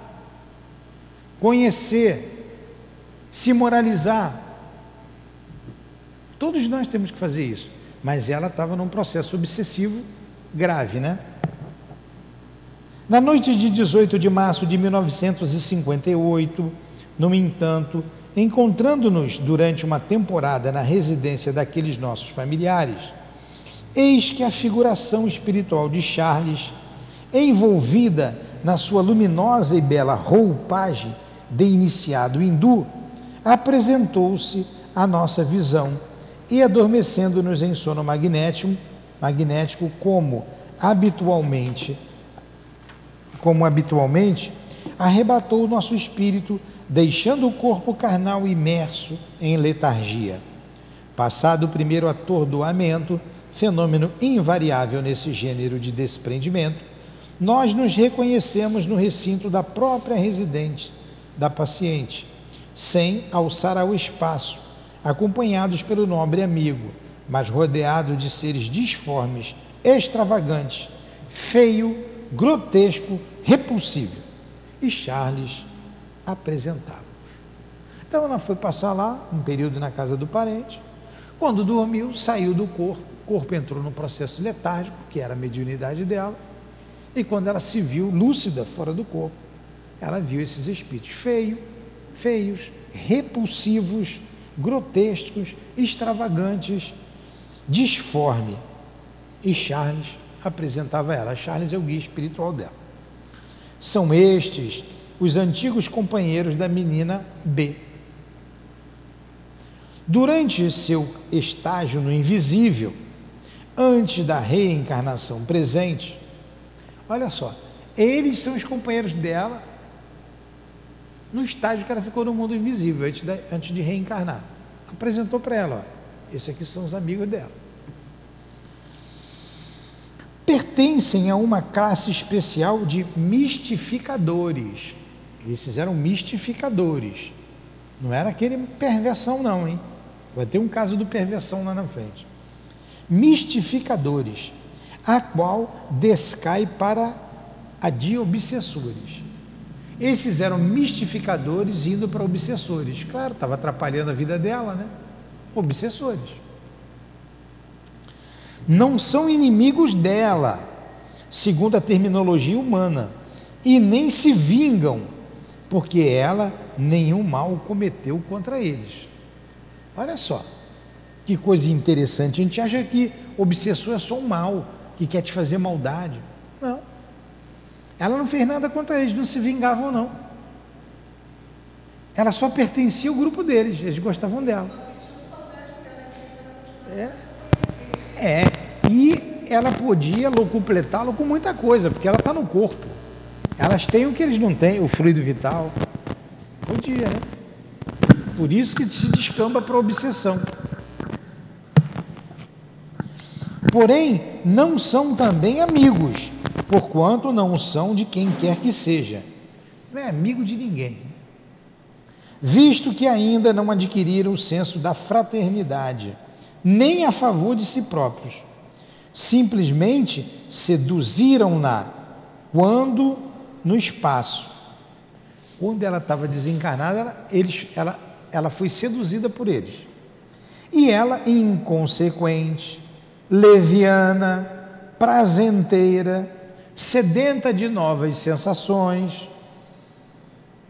A: conhecer, se moralizar. Todos nós temos que fazer isso, mas ela estava num processo obsessivo grave, né? Na noite de 18 de março de 1958, no entanto, Encontrando-nos durante uma temporada na residência daqueles nossos familiares, Eis que a figuração espiritual de Charles, envolvida na sua luminosa e bela roupagem de iniciado hindu, apresentou-se à nossa visão e adormecendo-nos em sono magnético, magnético como habitualmente, como habitualmente, arrebatou o nosso espírito, deixando o corpo carnal imerso em letargia. Passado o primeiro atordoamento, fenômeno invariável nesse gênero de desprendimento, nós nos reconhecemos no recinto da própria residente, da paciente, sem alçar ao espaço, acompanhados pelo nobre amigo, mas rodeado de seres disformes, extravagantes, feio, grotesco, repulsivo. E Charles apresentava. Então ela foi passar lá, um período na casa do parente. Quando dormiu, saiu do corpo, o corpo entrou no processo letárgico, que era a mediunidade dela. E quando ela se viu lúcida fora do corpo, ela viu esses espíritos feios, feios, repulsivos, grotescos, extravagantes, disforme. E Charles apresentava ela. Charles é o guia espiritual dela. São estes os antigos companheiros da menina B. Durante seu estágio no invisível, antes da reencarnação presente, olha só, eles são os companheiros dela no estágio que ela ficou no mundo invisível, antes de, antes de reencarnar. Apresentou para ela, esses aqui são os amigos dela. Pertencem a uma classe especial de mistificadores. Esses eram mistificadores. Não era aquele perversão, não, hein? Vai ter um caso do perversão lá na frente. Mistificadores, a qual descai para a de obsessores. Esses eram mistificadores indo para obsessores. Claro, estava atrapalhando a vida dela, né? Obsessores. Não são inimigos dela, segundo a terminologia humana, e nem se vingam, porque ela nenhum mal cometeu contra eles. Olha só, que coisa interessante. A gente acha que obsessor é só um mal, que quer te fazer maldade. Não. Ela não fez nada contra eles, não se vingavam, não. Ela só pertencia ao grupo deles, eles gostavam dela. É, é. e ela podia locupletá-lo com muita coisa, porque ela está no corpo. Elas têm o que eles não têm, o fluido vital. Podia, né? Por isso que se descamba para a obsessão. Porém, não são também amigos porquanto não são de quem quer que seja. Não é amigo de ninguém. Visto que ainda não adquiriram o senso da fraternidade, nem a favor de si próprios. Simplesmente seduziram-na quando no espaço. Quando ela estava desencarnada, ela, eles, ela, ela foi seduzida por eles. E ela, inconsequente, leviana, prazenteira, sedenta de novas sensações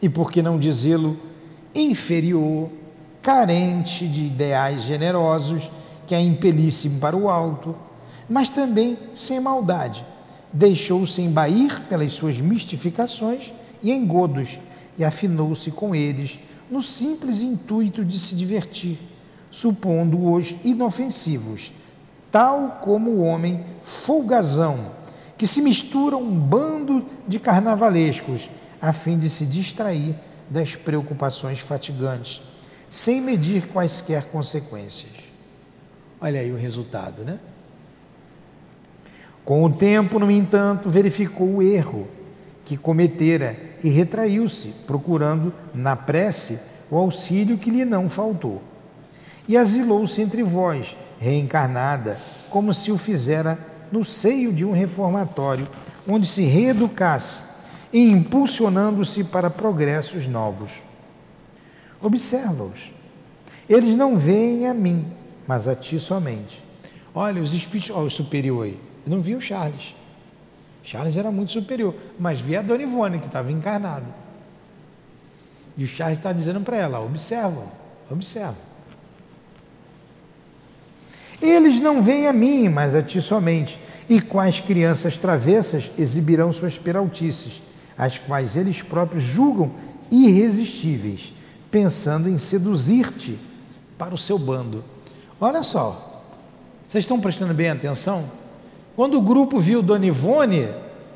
A: e, por que não dizê-lo, inferior, carente de ideais generosos que a impelissem para o alto, mas também sem maldade. Deixou-se embair pelas suas mistificações e engodos e afinou-se com eles no simples intuito de se divertir, supondo-os inofensivos, tal como o homem folgazão que se mistura um bando de carnavalescos a fim de se distrair das preocupações fatigantes, sem medir quaisquer consequências. Olha aí o resultado, né? Com o tempo, no entanto, verificou o erro que cometera e retraiu-se, procurando na prece o auxílio que lhe não faltou. E asilou-se entre vós, reencarnada, como se o fizera no seio de um reformatório, onde se reeducasse e impulsionando-se para progressos novos. Observa-os. Eles não veem a mim, mas a ti somente. Olha, os espíritos, olha o superior aí. Eu não vi o Charles. Charles era muito superior, mas via a Dona Ivone, que estava encarnada. E o Charles está dizendo para ela: observa, observa. Eles não vêm a mim, mas a ti somente, e quais crianças travessas exibirão suas peraltices, as quais eles próprios julgam irresistíveis, pensando em seduzir-te para o seu bando. Olha só, vocês estão prestando bem atenção? Quando o grupo viu Dona Ivone,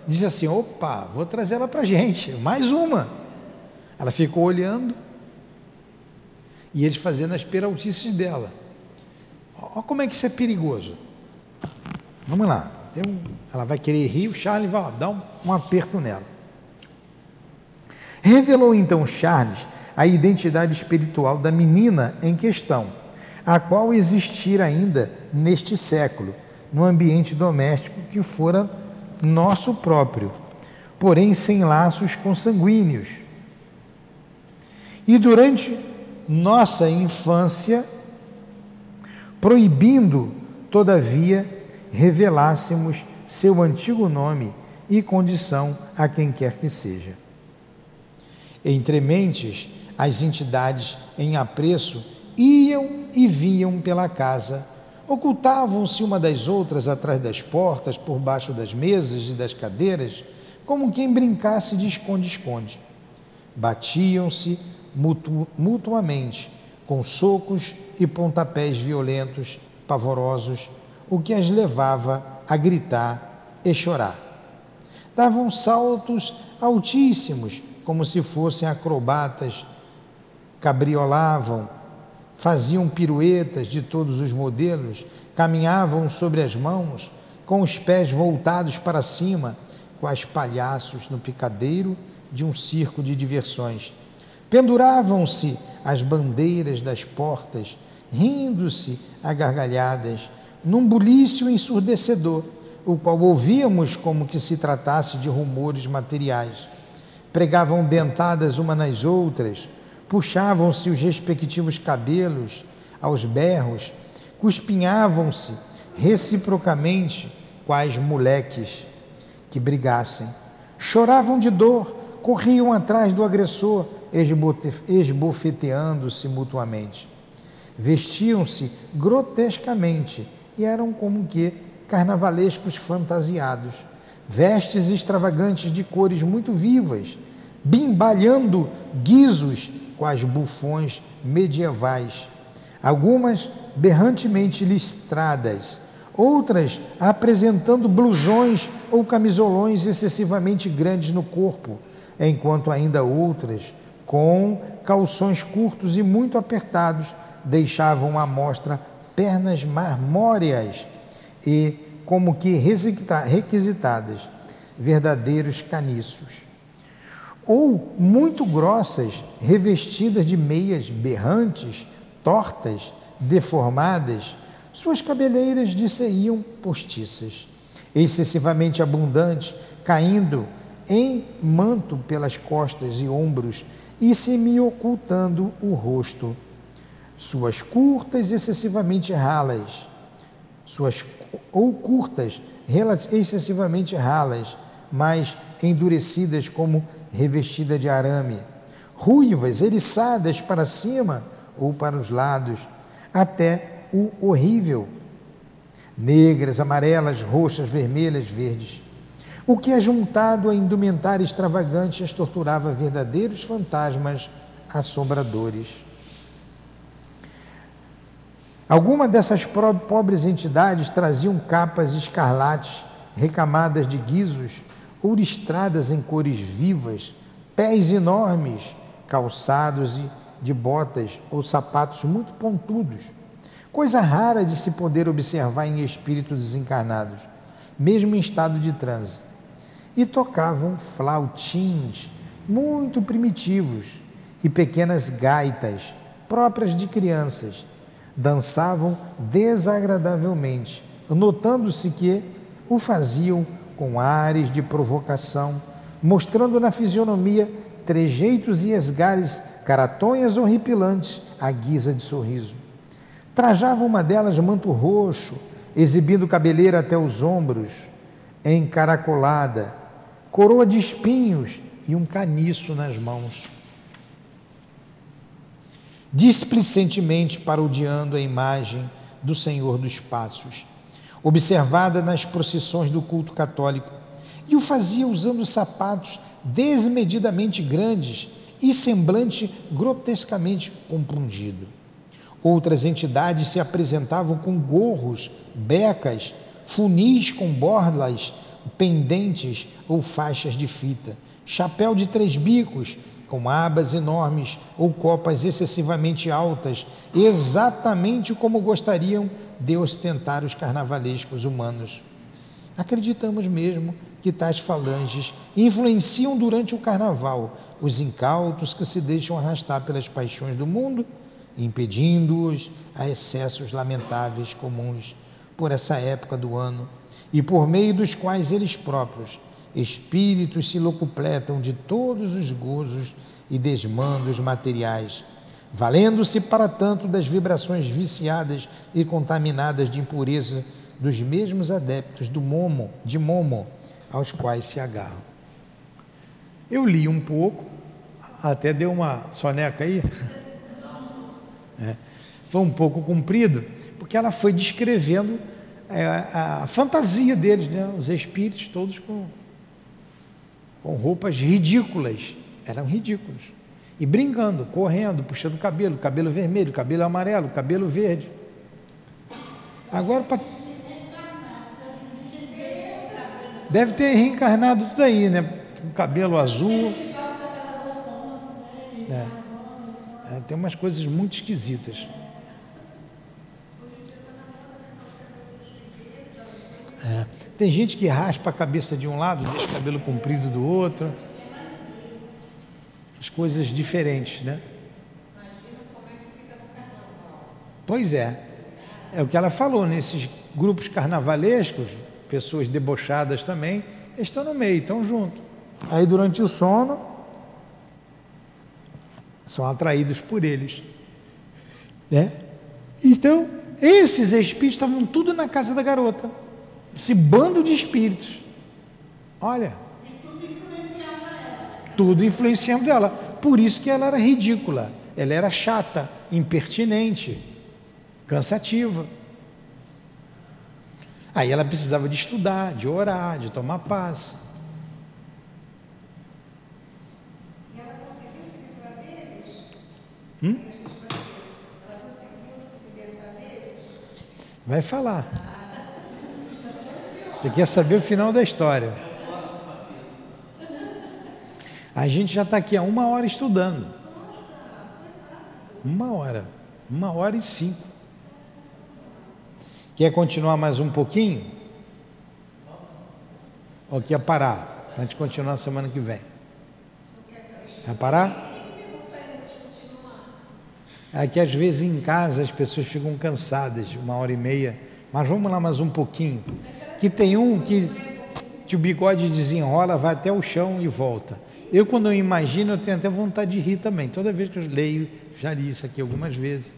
A: disse assim: opa, vou trazer ela para a gente, mais uma. Ela ficou olhando e eles fazendo as peraltices dela. Olha como é que isso é perigoso. Vamos lá. Um, ela vai querer rir, o Charles vai dar um, um aperto nela. Revelou então Charles a identidade espiritual da menina em questão, a qual existira ainda neste século, no ambiente doméstico que fora nosso próprio, porém sem laços consanguíneos. E durante nossa infância, proibindo, todavia, revelássemos seu antigo nome e condição a quem quer que seja. Entre mentes, as entidades em apreço iam e vinham pela casa, ocultavam-se uma das outras atrás das portas, por baixo das mesas e das cadeiras, como quem brincasse de esconde-esconde. Batiam-se mutu mutuamente, com socos e pontapés violentos, pavorosos, o que as levava a gritar e chorar. Davam saltos altíssimos, como se fossem acrobatas, cabriolavam, faziam piruetas de todos os modelos, caminhavam sobre as mãos, com os pés voltados para cima, quais palhaços no picadeiro de um circo de diversões. Penduravam-se as bandeiras das portas, rindo-se a gargalhadas, num bulício ensurdecedor, o qual ouvíamos como que se tratasse de rumores materiais pregavam dentadas uma nas outras, puxavam-se os respectivos cabelos aos berros, cuspinhavam-se reciprocamente, quais moleques que brigassem. Choravam de dor, corriam atrás do agressor, esbofeteando-se mutuamente. Vestiam-se grotescamente e eram como que carnavalescos fantasiados vestes extravagantes de cores muito vivas, bimbalhando guizos as bufões medievais, algumas berrantemente listradas, outras apresentando blusões ou camisolões excessivamente grandes no corpo, enquanto ainda outras, com calções curtos e muito apertados, deixavam à mostra pernas marmóreas e como que requisitadas, verdadeiros caniços. Ou muito grossas, revestidas de meias berrantes, tortas, deformadas, suas cabeleiras disseíam postiças, excessivamente abundantes, caindo em manto pelas costas e ombros e semi-ocultando o rosto. Suas curtas, excessivamente ralas, suas ou curtas, excessivamente ralas, mas endurecidas como revestida de arame, ruivas, eriçadas para cima ou para os lados, até o horrível, negras, amarelas, roxas, vermelhas, verdes. O que é juntado a indumentária extravagante as torturava verdadeiros fantasmas assombradores. Algumas dessas pobres entidades traziam capas escarlates, recamadas de guizos ou listradas em cores vivas, pés enormes, calçados de botas ou sapatos muito pontudos, coisa rara de se poder observar em espíritos desencarnados, mesmo em estado de transe. E tocavam flautins muito primitivos e pequenas gaitas próprias de crianças dançavam desagradavelmente, notando-se que o faziam com ares de provocação, mostrando na fisionomia trejeitos e esgares, caratonhas horripilantes à guisa de sorriso. Trajava uma delas manto roxo, exibindo cabeleira até os ombros, encaracolada, coroa de espinhos e um caniço nas mãos displicentemente parodiando a imagem do Senhor dos Passos, observada nas procissões do culto católico, e o fazia usando sapatos desmedidamente grandes e semblante grotescamente compungido. Outras entidades se apresentavam com gorros, becas, funis com borlas, pendentes ou faixas de fita, chapéu de três bicos, com abas enormes ou copas excessivamente altas, exatamente como gostariam de ostentar os carnavalescos humanos. Acreditamos mesmo que tais falanges influenciam durante o carnaval os incautos que se deixam arrastar pelas paixões do mundo, impedindo-os a excessos lamentáveis comuns por essa época do ano e por meio dos quais eles próprios espíritos se locupletam de todos os gozos e desmandos materiais, valendo-se para tanto das vibrações viciadas e contaminadas de impureza dos mesmos adeptos do momo, de momo, aos quais se agarram. Eu li um pouco, até deu uma soneca aí. É, foi um pouco comprido, porque ela foi descrevendo é, a, fantasia deles, né? os espíritos todos com com roupas ridículas, eram ridículos. E brincando, correndo, puxando o cabelo, cabelo vermelho, cabelo amarelo, cabelo verde. Agora, pra... deve ter reencarnado tudo aí, né? Com cabelo azul. É. É, tem umas coisas muito esquisitas. É. Tem gente que raspa a cabeça de um lado, deixa o cabelo comprido do outro. As coisas diferentes, né? Pois é. É o que ela falou, nesses grupos carnavalescos, pessoas debochadas também, estão no meio, estão juntos. Aí durante o sono, são atraídos por eles. Né? Então, esses espíritos estavam tudo na casa da garota esse bando de espíritos. Olha. Tudo influenciando ela. Por isso que ela era ridícula. Ela era chata, impertinente, cansativa. Aí ela precisava de estudar, de orar, de tomar paz. E ela conseguiu se livrar deles? Hum? Ela conseguiu se libertar deles? Vai falar. Você quer saber o final da história. A gente já está aqui há uma hora estudando. Uma hora. Uma hora e cinco. Quer continuar mais um pouquinho? Ou quer parar? Antes de continuar semana que vem. Quer parar? É que às vezes em casa as pessoas ficam cansadas de uma hora e meia. Mas vamos lá mais um pouquinho que tem um que, que o bigode desenrola, vai até o chão e volta. Eu, quando eu imagino, eu tenho até vontade de rir também. Toda vez que eu leio, já li isso aqui algumas vezes.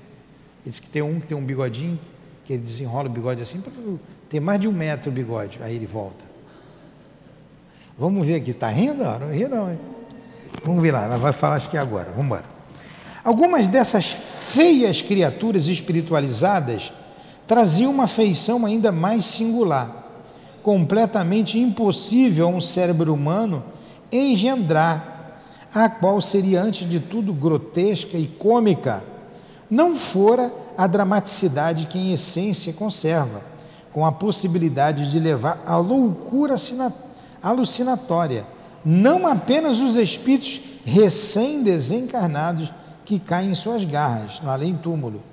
A: Diz que tem um que tem um bigodinho, que ele desenrola o bigode assim, tem mais de um metro o bigode, aí ele volta. Vamos ver aqui, está rindo? Não ri não, hein? Vamos ver lá, ela vai falar acho que é agora, vamos embora. Algumas dessas feias criaturas espiritualizadas traziam uma feição ainda mais singular completamente impossível a um cérebro humano engendrar, a qual seria antes de tudo grotesca e cômica, não fora a dramaticidade que em essência conserva, com a possibilidade de levar à loucura alucinatória, não apenas os espíritos recém-desencarnados que caem em suas garras, no além-túmulo,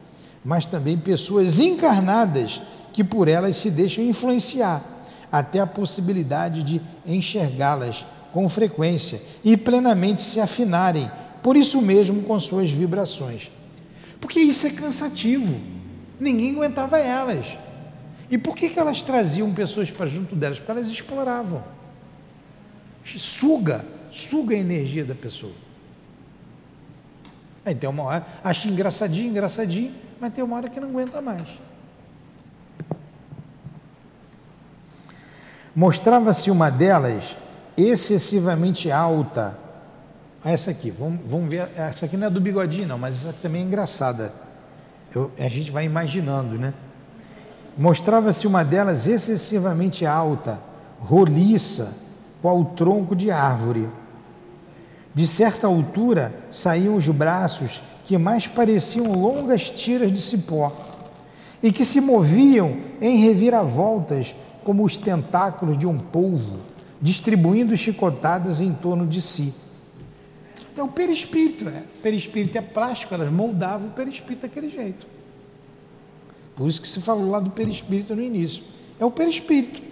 A: mas também pessoas encarnadas que por elas se deixam influenciar até a possibilidade de enxergá-las com frequência e plenamente se afinarem, por isso mesmo com suas vibrações. Porque isso é cansativo, ninguém aguentava elas. E por que, que elas traziam pessoas para junto delas? Porque elas exploravam. Suga, suga a energia da pessoa. Aí tem uma hora, acha engraçadinho, engraçadinho, mas tem uma hora que não aguenta mais. Mostrava-se uma delas excessivamente alta. Essa aqui, vamos, vamos ver. Essa aqui não é do bigodinho, não, mas essa também é engraçada. Eu, a gente vai imaginando, né? mostrava-se uma delas excessivamente alta, roliça, qual tronco de árvore. De certa altura saíam os braços que mais pareciam longas tiras de cipó e que se moviam em reviravoltas como os tentáculos de um polvo, distribuindo chicotadas em torno de si. Então, o perispírito, né? O perispírito é plástico, elas moldavam o perispírito daquele jeito. Por isso que se falou lá do perispírito no início. É o perispírito.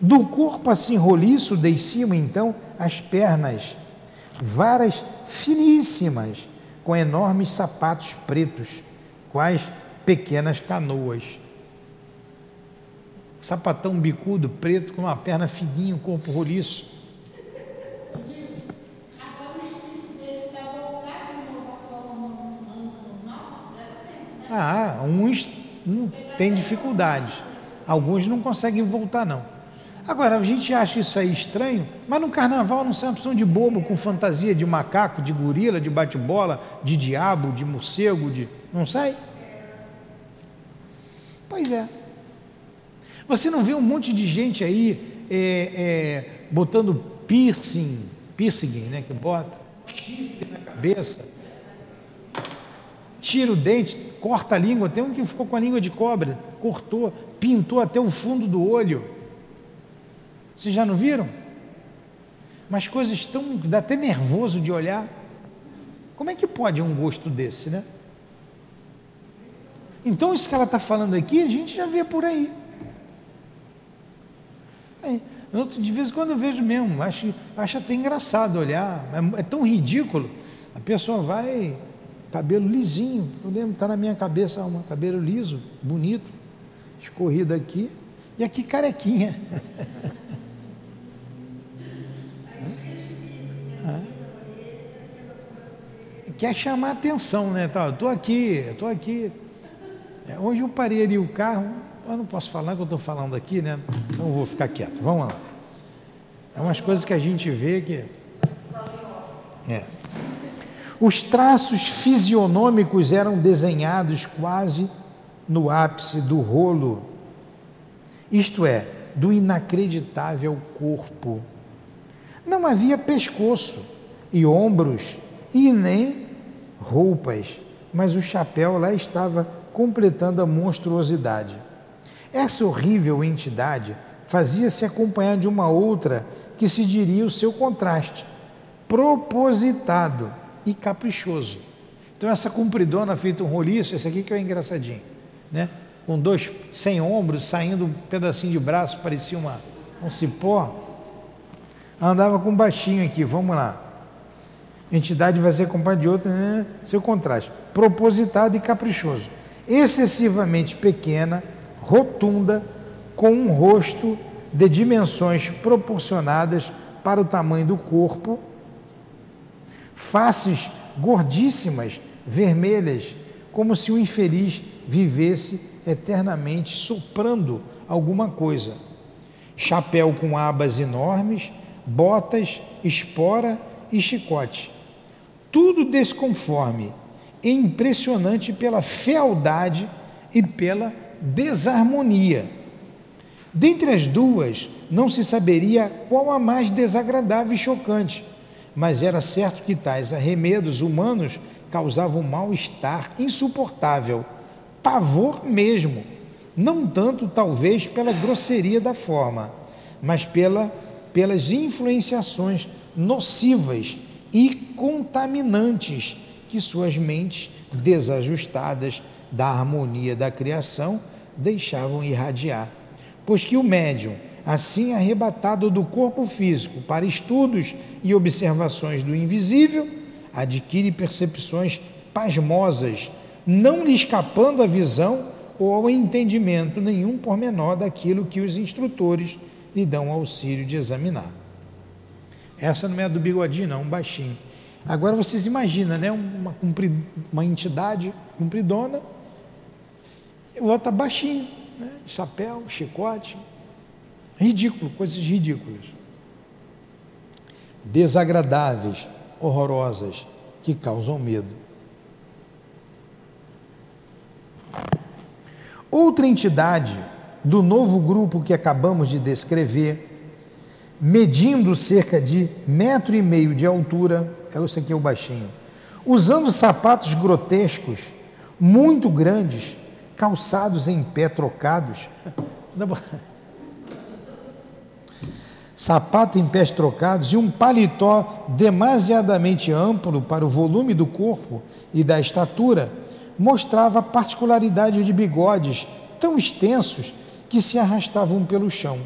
A: Do corpo assim roliço desciam então as pernas, varas finíssimas, com enormes sapatos pretos, quais pequenas canoas. Sapatão bicudo, preto, com uma perna fininha, um corpo roliço. Ah, uns um, têm dificuldades, alguns não conseguem voltar não. Agora, a gente acha isso aí estranho, mas no carnaval não uma opção de bobo com fantasia de macaco, de gorila, de bate-bola, de diabo, de morcego, de. Não sai? Pois é. Você não vê um monte de gente aí é, é, botando piercing, piercing, né? Que bota, chifre na cabeça, tira o dente, corta a língua. Tem um que ficou com a língua de cobra, cortou, pintou até o fundo do olho. Vocês já não viram? Mas coisas tão. dá até nervoso de olhar. Como é que pode um gosto desse, né? Então, isso que ela está falando aqui, a gente já vê por aí. É, de vez em quando eu vejo mesmo, acho, acho até engraçado olhar, é, é tão ridículo. A pessoa vai, cabelo lisinho, eu lembro, está na minha cabeça um cabelo liso, bonito, escorrido aqui, e aqui carequinha. quer chamar atenção, né? Estou aqui, estou aqui. É, hoje eu parei ali o carro, eu não posso falar que eu estou falando aqui, né? Então vou ficar quieto. Vamos lá. É umas coisas que a gente vê que. É. Os traços fisionômicos eram desenhados quase no ápice do rolo, isto é, do inacreditável corpo. Não havia pescoço e ombros e nem roupas, mas o chapéu lá estava completando a monstruosidade. Essa horrível entidade fazia-se acompanhar de uma outra que se diria o seu contraste, propositado e caprichoso. Então essa compridona feita um roliço, esse aqui que é engraçadinho, né? Com dois sem ombros, saindo um pedacinho de braço, parecia uma, um cipó. Andava com um baixinho aqui, vamos lá entidade vai ser acompanhada de outra, né? seu contraste. Propositado e caprichoso. Excessivamente pequena, rotunda, com um rosto de dimensões proporcionadas para o tamanho do corpo, faces gordíssimas, vermelhas, como se o infeliz vivesse eternamente soprando alguma coisa. Chapéu com abas enormes, botas, espora e chicote tudo desconforme, impressionante pela fealdade e pela desarmonia. Dentre as duas, não se saberia qual a mais desagradável e chocante, mas era certo que tais arremedos humanos causavam mal-estar insuportável, pavor mesmo, não tanto talvez pela grosseria da forma, mas pela, pelas influenciações nocivas e contaminantes que suas mentes desajustadas da harmonia da criação deixavam irradiar. Pois que o médium, assim arrebatado do corpo físico para estudos e observações do invisível, adquire percepções pasmosas, não lhe escapando à visão ou ao entendimento nenhum pormenor daquilo que os instrutores lhe dão auxílio de examinar. Essa não é a do bigodinho, não, um baixinho. Agora vocês imaginam, né? Uma, uma entidade compridona, o outro baixinho, né? chapéu, chicote. Ridículo, coisas ridículas. Desagradáveis, horrorosas, que causam medo. Outra entidade do novo grupo que acabamos de descrever, medindo cerca de metro e meio de altura, é esse aqui é o baixinho, usando sapatos grotescos, muito grandes, calçados em pé trocados. Sapato em pés trocados e um paletó demasiadamente amplo para o volume do corpo e da estatura, mostrava a particularidade de bigodes tão extensos que se arrastavam pelo chão,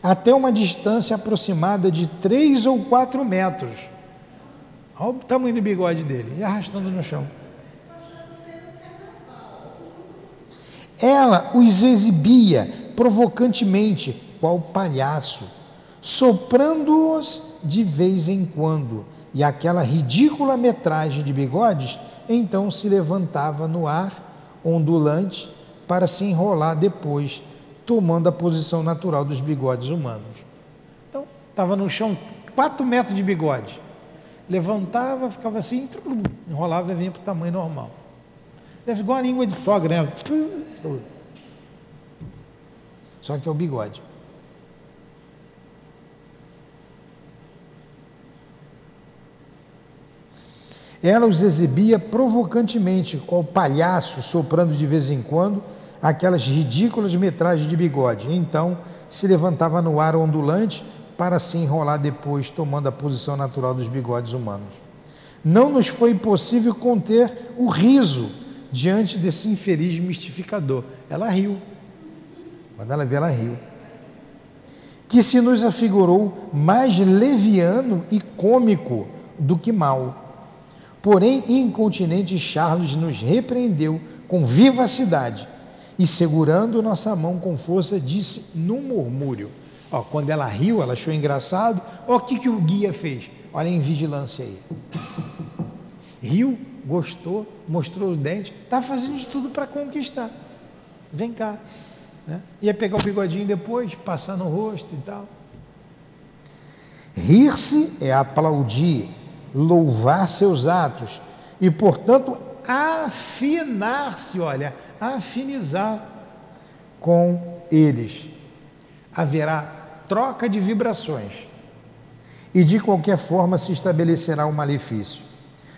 A: até uma distância aproximada de três ou quatro metros. Olha o tamanho do bigode dele, e arrastando no chão. Ela os exibia provocantemente, qual palhaço, soprando-os de vez em quando, e aquela ridícula metragem de bigodes então se levantava no ar, ondulante, para se enrolar depois, tomando a posição natural dos bigodes humanos. Então, estava no chão, quatro metros de bigode. Levantava, ficava assim, enrolava e vinha para o tamanho normal. Deve igual a língua de sogra, né? Só que é o bigode. Ela os exibia provocantemente, qual palhaço soprando de vez em quando aquelas ridículas metragens de bigode. Então se levantava no ar ondulante para se enrolar depois, tomando a posição natural dos bigodes humanos. Não nos foi possível conter o riso diante desse infeliz mistificador. Ela riu. Quando ela viu, ela riu. Que se nos afigurou mais leviano e cômico do que mal Porém, incontinente Charles nos repreendeu com vivacidade e, segurando nossa mão com força, disse num murmúrio: Ó, quando ela riu, ela achou engraçado. Ó, o que, que o guia fez? Olha a vigilância aí. Riu, gostou, mostrou o dente, está fazendo de tudo para conquistar. Vem cá. Né? Ia pegar o bigodinho depois, passar no rosto e tal. Rir-se é aplaudir louvar seus atos e, portanto, afinar-se, olha, afinizar com eles. Haverá troca de vibrações e, de qualquer forma, se estabelecerá o um malefício.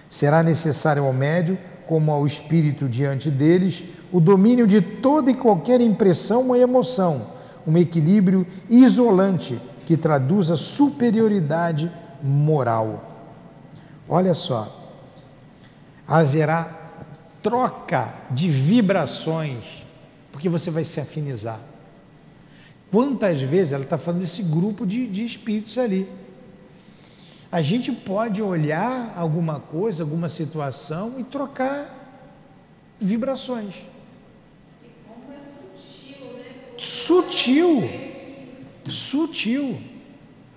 A: Será necessário ao médio, como ao espírito diante deles, o domínio de toda e qualquer impressão ou emoção, um equilíbrio isolante que traduza superioridade moral. Olha só, haverá troca de vibrações, porque você vai se afinizar. Quantas vezes ela está falando desse grupo de, de espíritos ali? A gente pode olhar alguma coisa, alguma situação e trocar vibrações.
C: Sutil?
A: Sutil,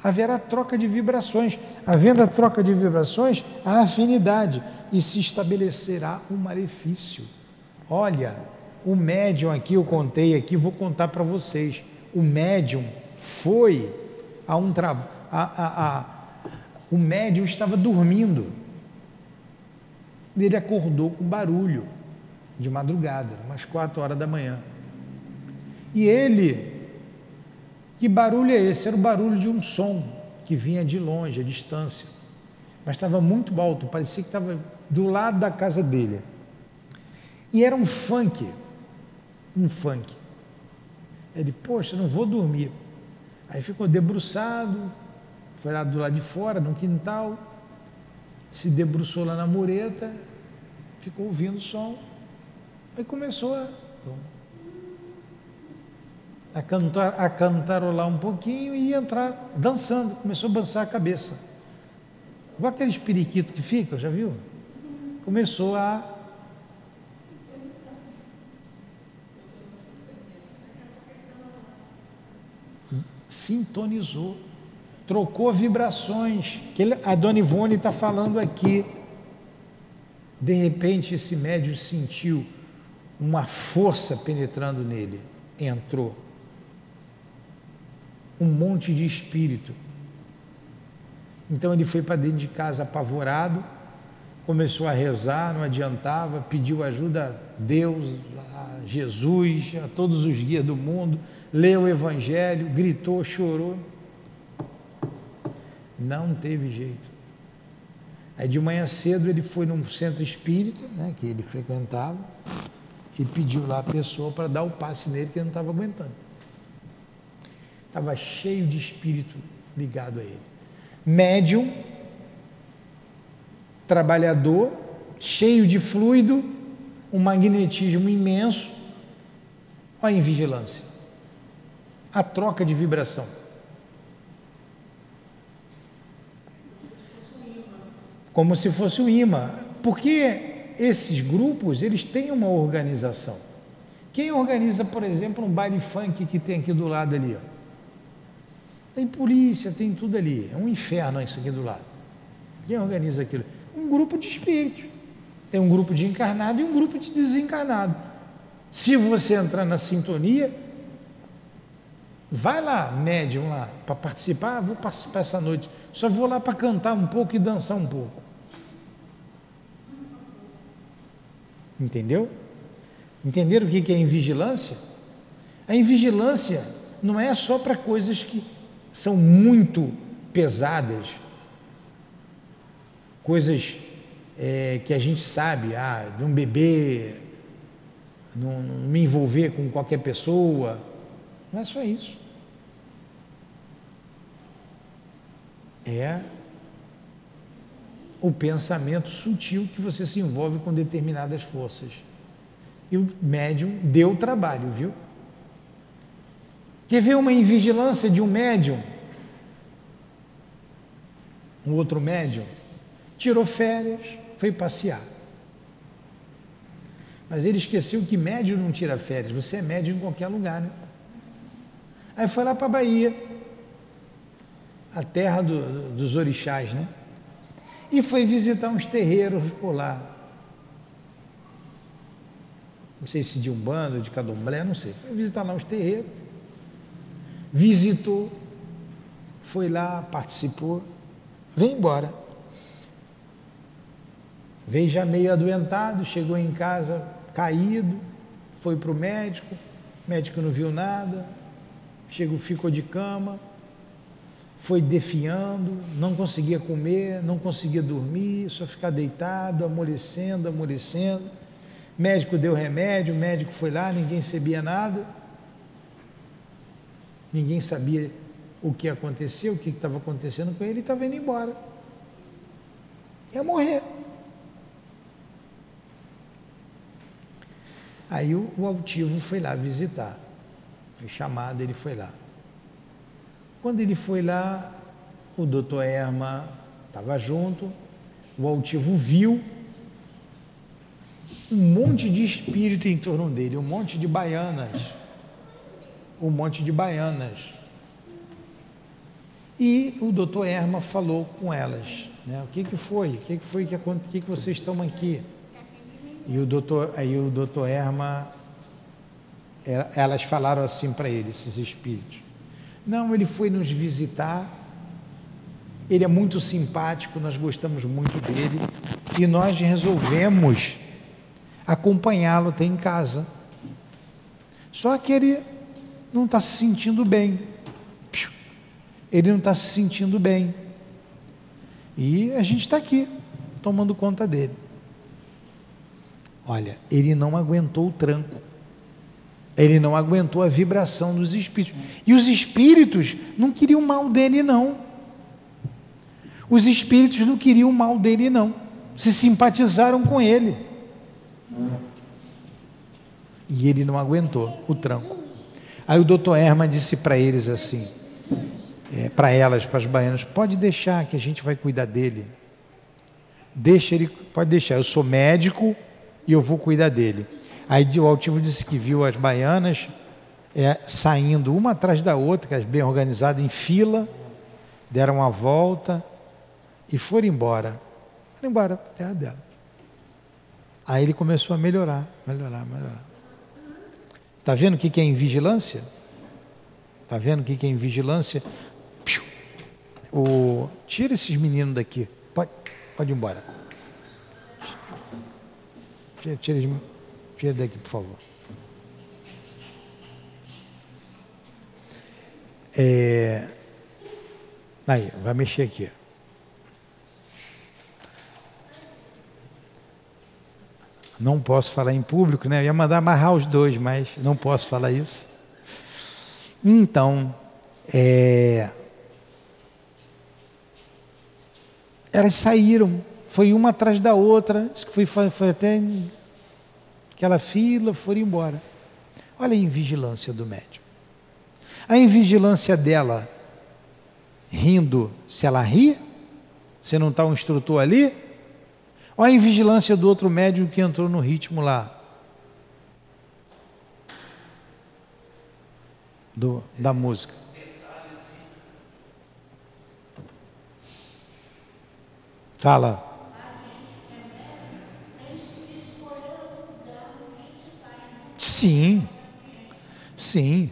A: haverá troca de vibrações. Havendo a troca de vibrações, a afinidade e se estabelecerá um malefício. Olha, o médium aqui, eu contei aqui, vou contar para vocês. O médium foi a um trabalho. O médium estava dormindo. Ele acordou com barulho de madrugada, umas quatro horas da manhã. E ele que barulho é esse? Era o barulho de um som que vinha de longe, a distância. Mas estava muito alto, parecia que estava do lado da casa dele. E era um funk, um funk. Ele, poxa, não vou dormir. Aí ficou debruçado, foi lá do lado de fora, no quintal, se debruçou lá na mureta, ficou ouvindo o som, aí começou a a, cantar, a cantarolar um pouquinho e entrar dançando. Começou a balançar a cabeça. Igual aqueles periquitos que ficam, já viu? Começou a. Sintonizou, trocou vibrações, que ele, a dona Ivone está falando aqui. De repente, esse médium sentiu uma força penetrando nele, entrou um monte de espírito. Então ele foi para dentro de casa apavorado, começou a rezar, não adiantava, pediu ajuda a Deus, a Jesus, a todos os guias do mundo, leu o Evangelho, gritou, chorou. Não teve jeito. Aí de manhã cedo ele foi num centro espírita, né, que ele frequentava, e pediu lá a pessoa para dar o passe nele que ele não estava aguentando. Estava cheio de espírito ligado a ele. Médium, trabalhador, cheio de fluido, um magnetismo imenso. Olha a invigilância. A troca de vibração. Como se fosse o imã. Porque esses grupos, eles têm uma organização. Quem organiza, por exemplo, um baile funk que tem aqui do lado ali, ó? Tem polícia, tem tudo ali. É um inferno isso aqui do lado. Quem organiza aquilo? Um grupo de espíritos. Tem um grupo de encarnado e um grupo de desencarnado. Se você entrar na sintonia, vai lá, médium lá, para participar, ah, vou participar essa noite. Só vou lá para cantar um pouco e dançar um pouco. Entendeu? Entenderam o que é invigilância? A invigilância não é só para coisas que são muito pesadas, coisas é, que a gente sabe, ah, não beber, não, não me envolver com qualquer pessoa, não é só isso. É o pensamento sutil que você se envolve com determinadas forças. E o médium deu trabalho, viu? Quer ver uma invigilância de um médium? Um outro médium tirou férias, foi passear. Mas ele esqueceu que médium não tira férias, você é médium em qualquer lugar, né? Aí foi lá para a Bahia, a terra do, dos orixás, né? E foi visitar uns terreiros por lá. Não sei se de Umbanda, de Cadomblé, não sei. Foi visitar lá uns terreiros visitou, foi lá, participou, vem embora. Veio já meio adoentado, chegou em casa caído, foi para o médico, o médico não viu nada, chegou, ficou de cama, foi defiando, não conseguia comer, não conseguia dormir, só ficar deitado, amolecendo, amolecendo. Médico deu remédio, médico foi lá, ninguém sabia nada ninguém sabia o que aconteceu, o que estava acontecendo com ele, estava indo embora. Ia morrer. Aí o, o altivo foi lá visitar. Foi chamado, ele foi lá. Quando ele foi lá, o doutor Erma estava junto, o altivo viu um monte de espírito em torno dele, um monte de baianas um monte de baianas. E o doutor Erma falou com elas, né? O que, que foi? O que, que foi que, que, que vocês estão aqui? E o doutor, aí o doutor Erma, é, elas falaram assim para ele, esses espíritos. Não, ele foi nos visitar, ele é muito simpático, nós gostamos muito dele, e nós resolvemos acompanhá-lo até em casa. Só que ele não está se sentindo bem. Ele não está se sentindo bem. E a gente está aqui, tomando conta dele. Olha, ele não aguentou o tranco. Ele não aguentou a vibração dos espíritos. E os espíritos não queriam mal dele, não. Os espíritos não queriam mal dele, não. Se simpatizaram com ele. E ele não aguentou o tranco. Aí o doutor Erma disse para eles assim, é, para elas, para as baianas, pode deixar que a gente vai cuidar dele. Deixa ele, pode deixar, eu sou médico e eu vou cuidar dele. Aí o altivo disse que viu as baianas é, saindo uma atrás da outra, bem organizadas, em fila, deram uma volta e foram embora. Foram embora terra dela. Aí ele começou a melhorar, melhorar, melhorar. Está vendo o que é invigilância? Está vendo o que é invigilância? O... Tira esses meninos daqui. Pode, pode ir embora. Tira, tira, tira daqui, por favor. É... Aí, vai mexer aqui. Não posso falar em público, né? Eu ia mandar amarrar os dois, mas não posso falar isso. Então, é... elas saíram, foi uma atrás da outra, foi, foi até aquela fila, foram embora. Olha a invigilância do médium. A invigilância dela, rindo, se ela ri, se não está um instrutor ali, ou a invigilância do outro médium que entrou no ritmo lá. Do, da música. Fala. Sim, sim.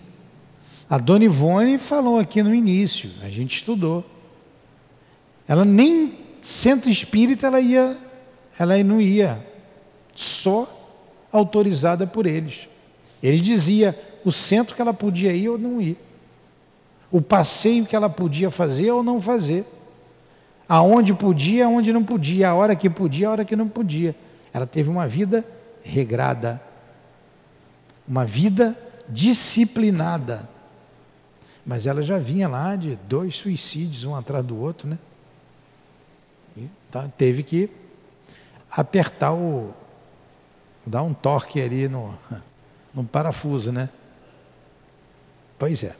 A: A Dona Ivone falou aqui no início, a gente estudou. Ela nem centro espírita ela ia, ela não ia, só autorizada por eles. Ele dizia o centro que ela podia ir ou não ir, o passeio que ela podia fazer ou não fazer aonde podia, aonde não podia, a hora que podia, a hora que não podia. Ela teve uma vida regrada, uma vida disciplinada. Mas ela já vinha lá de dois suicídios, um atrás do outro, né? E tá, teve que apertar o. dar um torque ali no, no parafuso, né? Pois é.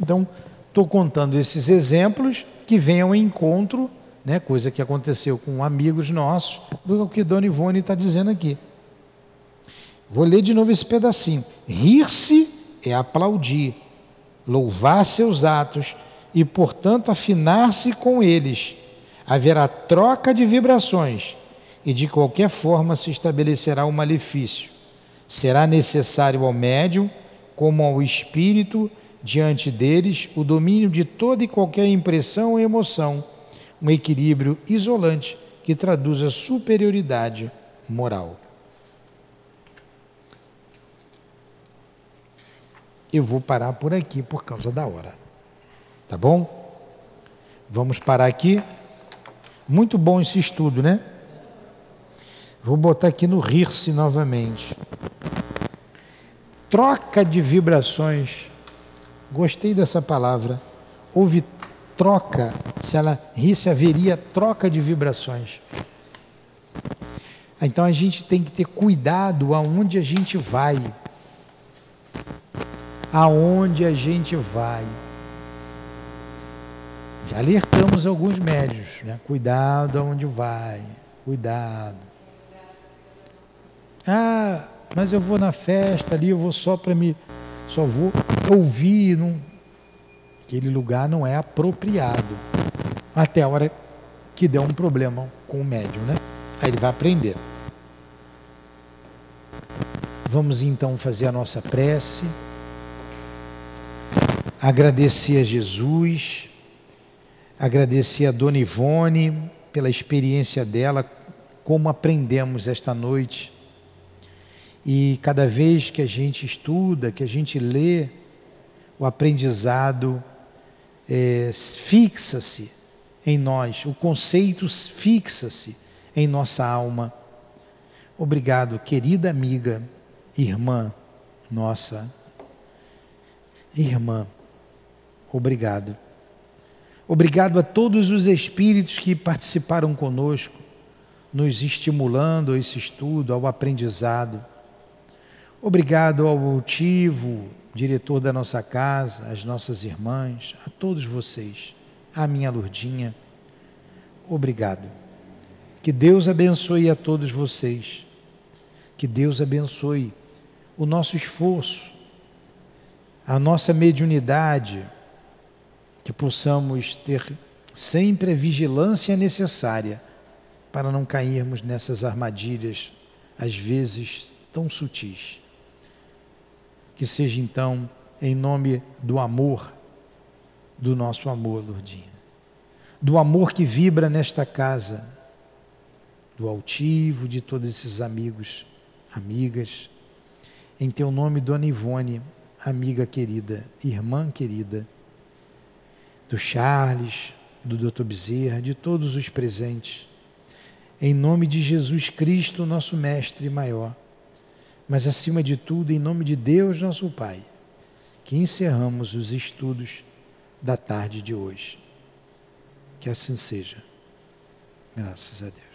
A: Então, Estou contando esses exemplos que vêm ao encontro, né, coisa que aconteceu com amigos nossos, do que Dona Ivone está dizendo aqui. Vou ler de novo esse pedacinho. Rir-se é aplaudir, louvar seus atos e, portanto, afinar-se com eles. Haverá troca de vibrações e, de qualquer forma, se estabelecerá o malefício. Será necessário ao médium, como ao espírito, diante deles o domínio de toda e qualquer impressão ou emoção, um equilíbrio isolante que traduz a superioridade moral. Eu vou parar por aqui por causa da hora. Tá bom? Vamos parar aqui. Muito bom esse estudo, né? Vou botar aqui no rir-se novamente. Troca de vibrações Gostei dessa palavra. Houve troca, se ela risse, haveria troca de vibrações. Então a gente tem que ter cuidado aonde a gente vai. Aonde a gente vai. Já alertamos alguns médios, né? Cuidado aonde vai. Cuidado. Ah, mas eu vou na festa ali, eu vou só para me só vou ouvir, não, aquele lugar não é apropriado. Até a hora que der um problema com o médium, né? Aí ele vai aprender. Vamos então fazer a nossa prece, agradecer a Jesus, agradecer a Dona Ivone pela experiência dela, como aprendemos esta noite e cada vez que a gente estuda, que a gente lê, o aprendizado é, fixa-se em nós, o conceito fixa-se em nossa alma. Obrigado, querida amiga, irmã nossa, irmã, obrigado. Obrigado a todos os espíritos que participaram conosco, nos estimulando a esse estudo, ao aprendizado. Obrigado ao motivo, diretor da nossa casa, às nossas irmãs, a todos vocês, a minha Lurdinha. Obrigado. Que Deus abençoe a todos vocês. Que Deus abençoe o nosso esforço, a nossa mediunidade, que possamos ter sempre a vigilância necessária para não cairmos nessas armadilhas, às vezes tão sutis. Que seja então em nome do amor, do nosso amor, Lourdinha. Do amor que vibra nesta casa, do altivo, de todos esses amigos, amigas. Em teu nome, Dona Ivone, amiga querida, irmã querida, do Charles, do Dr. Bezerra, de todos os presentes. Em nome de Jesus Cristo, nosso Mestre maior, mas acima de tudo, em nome de Deus, nosso Pai, que encerramos os estudos da tarde de hoje. Que assim seja. Graças a Deus.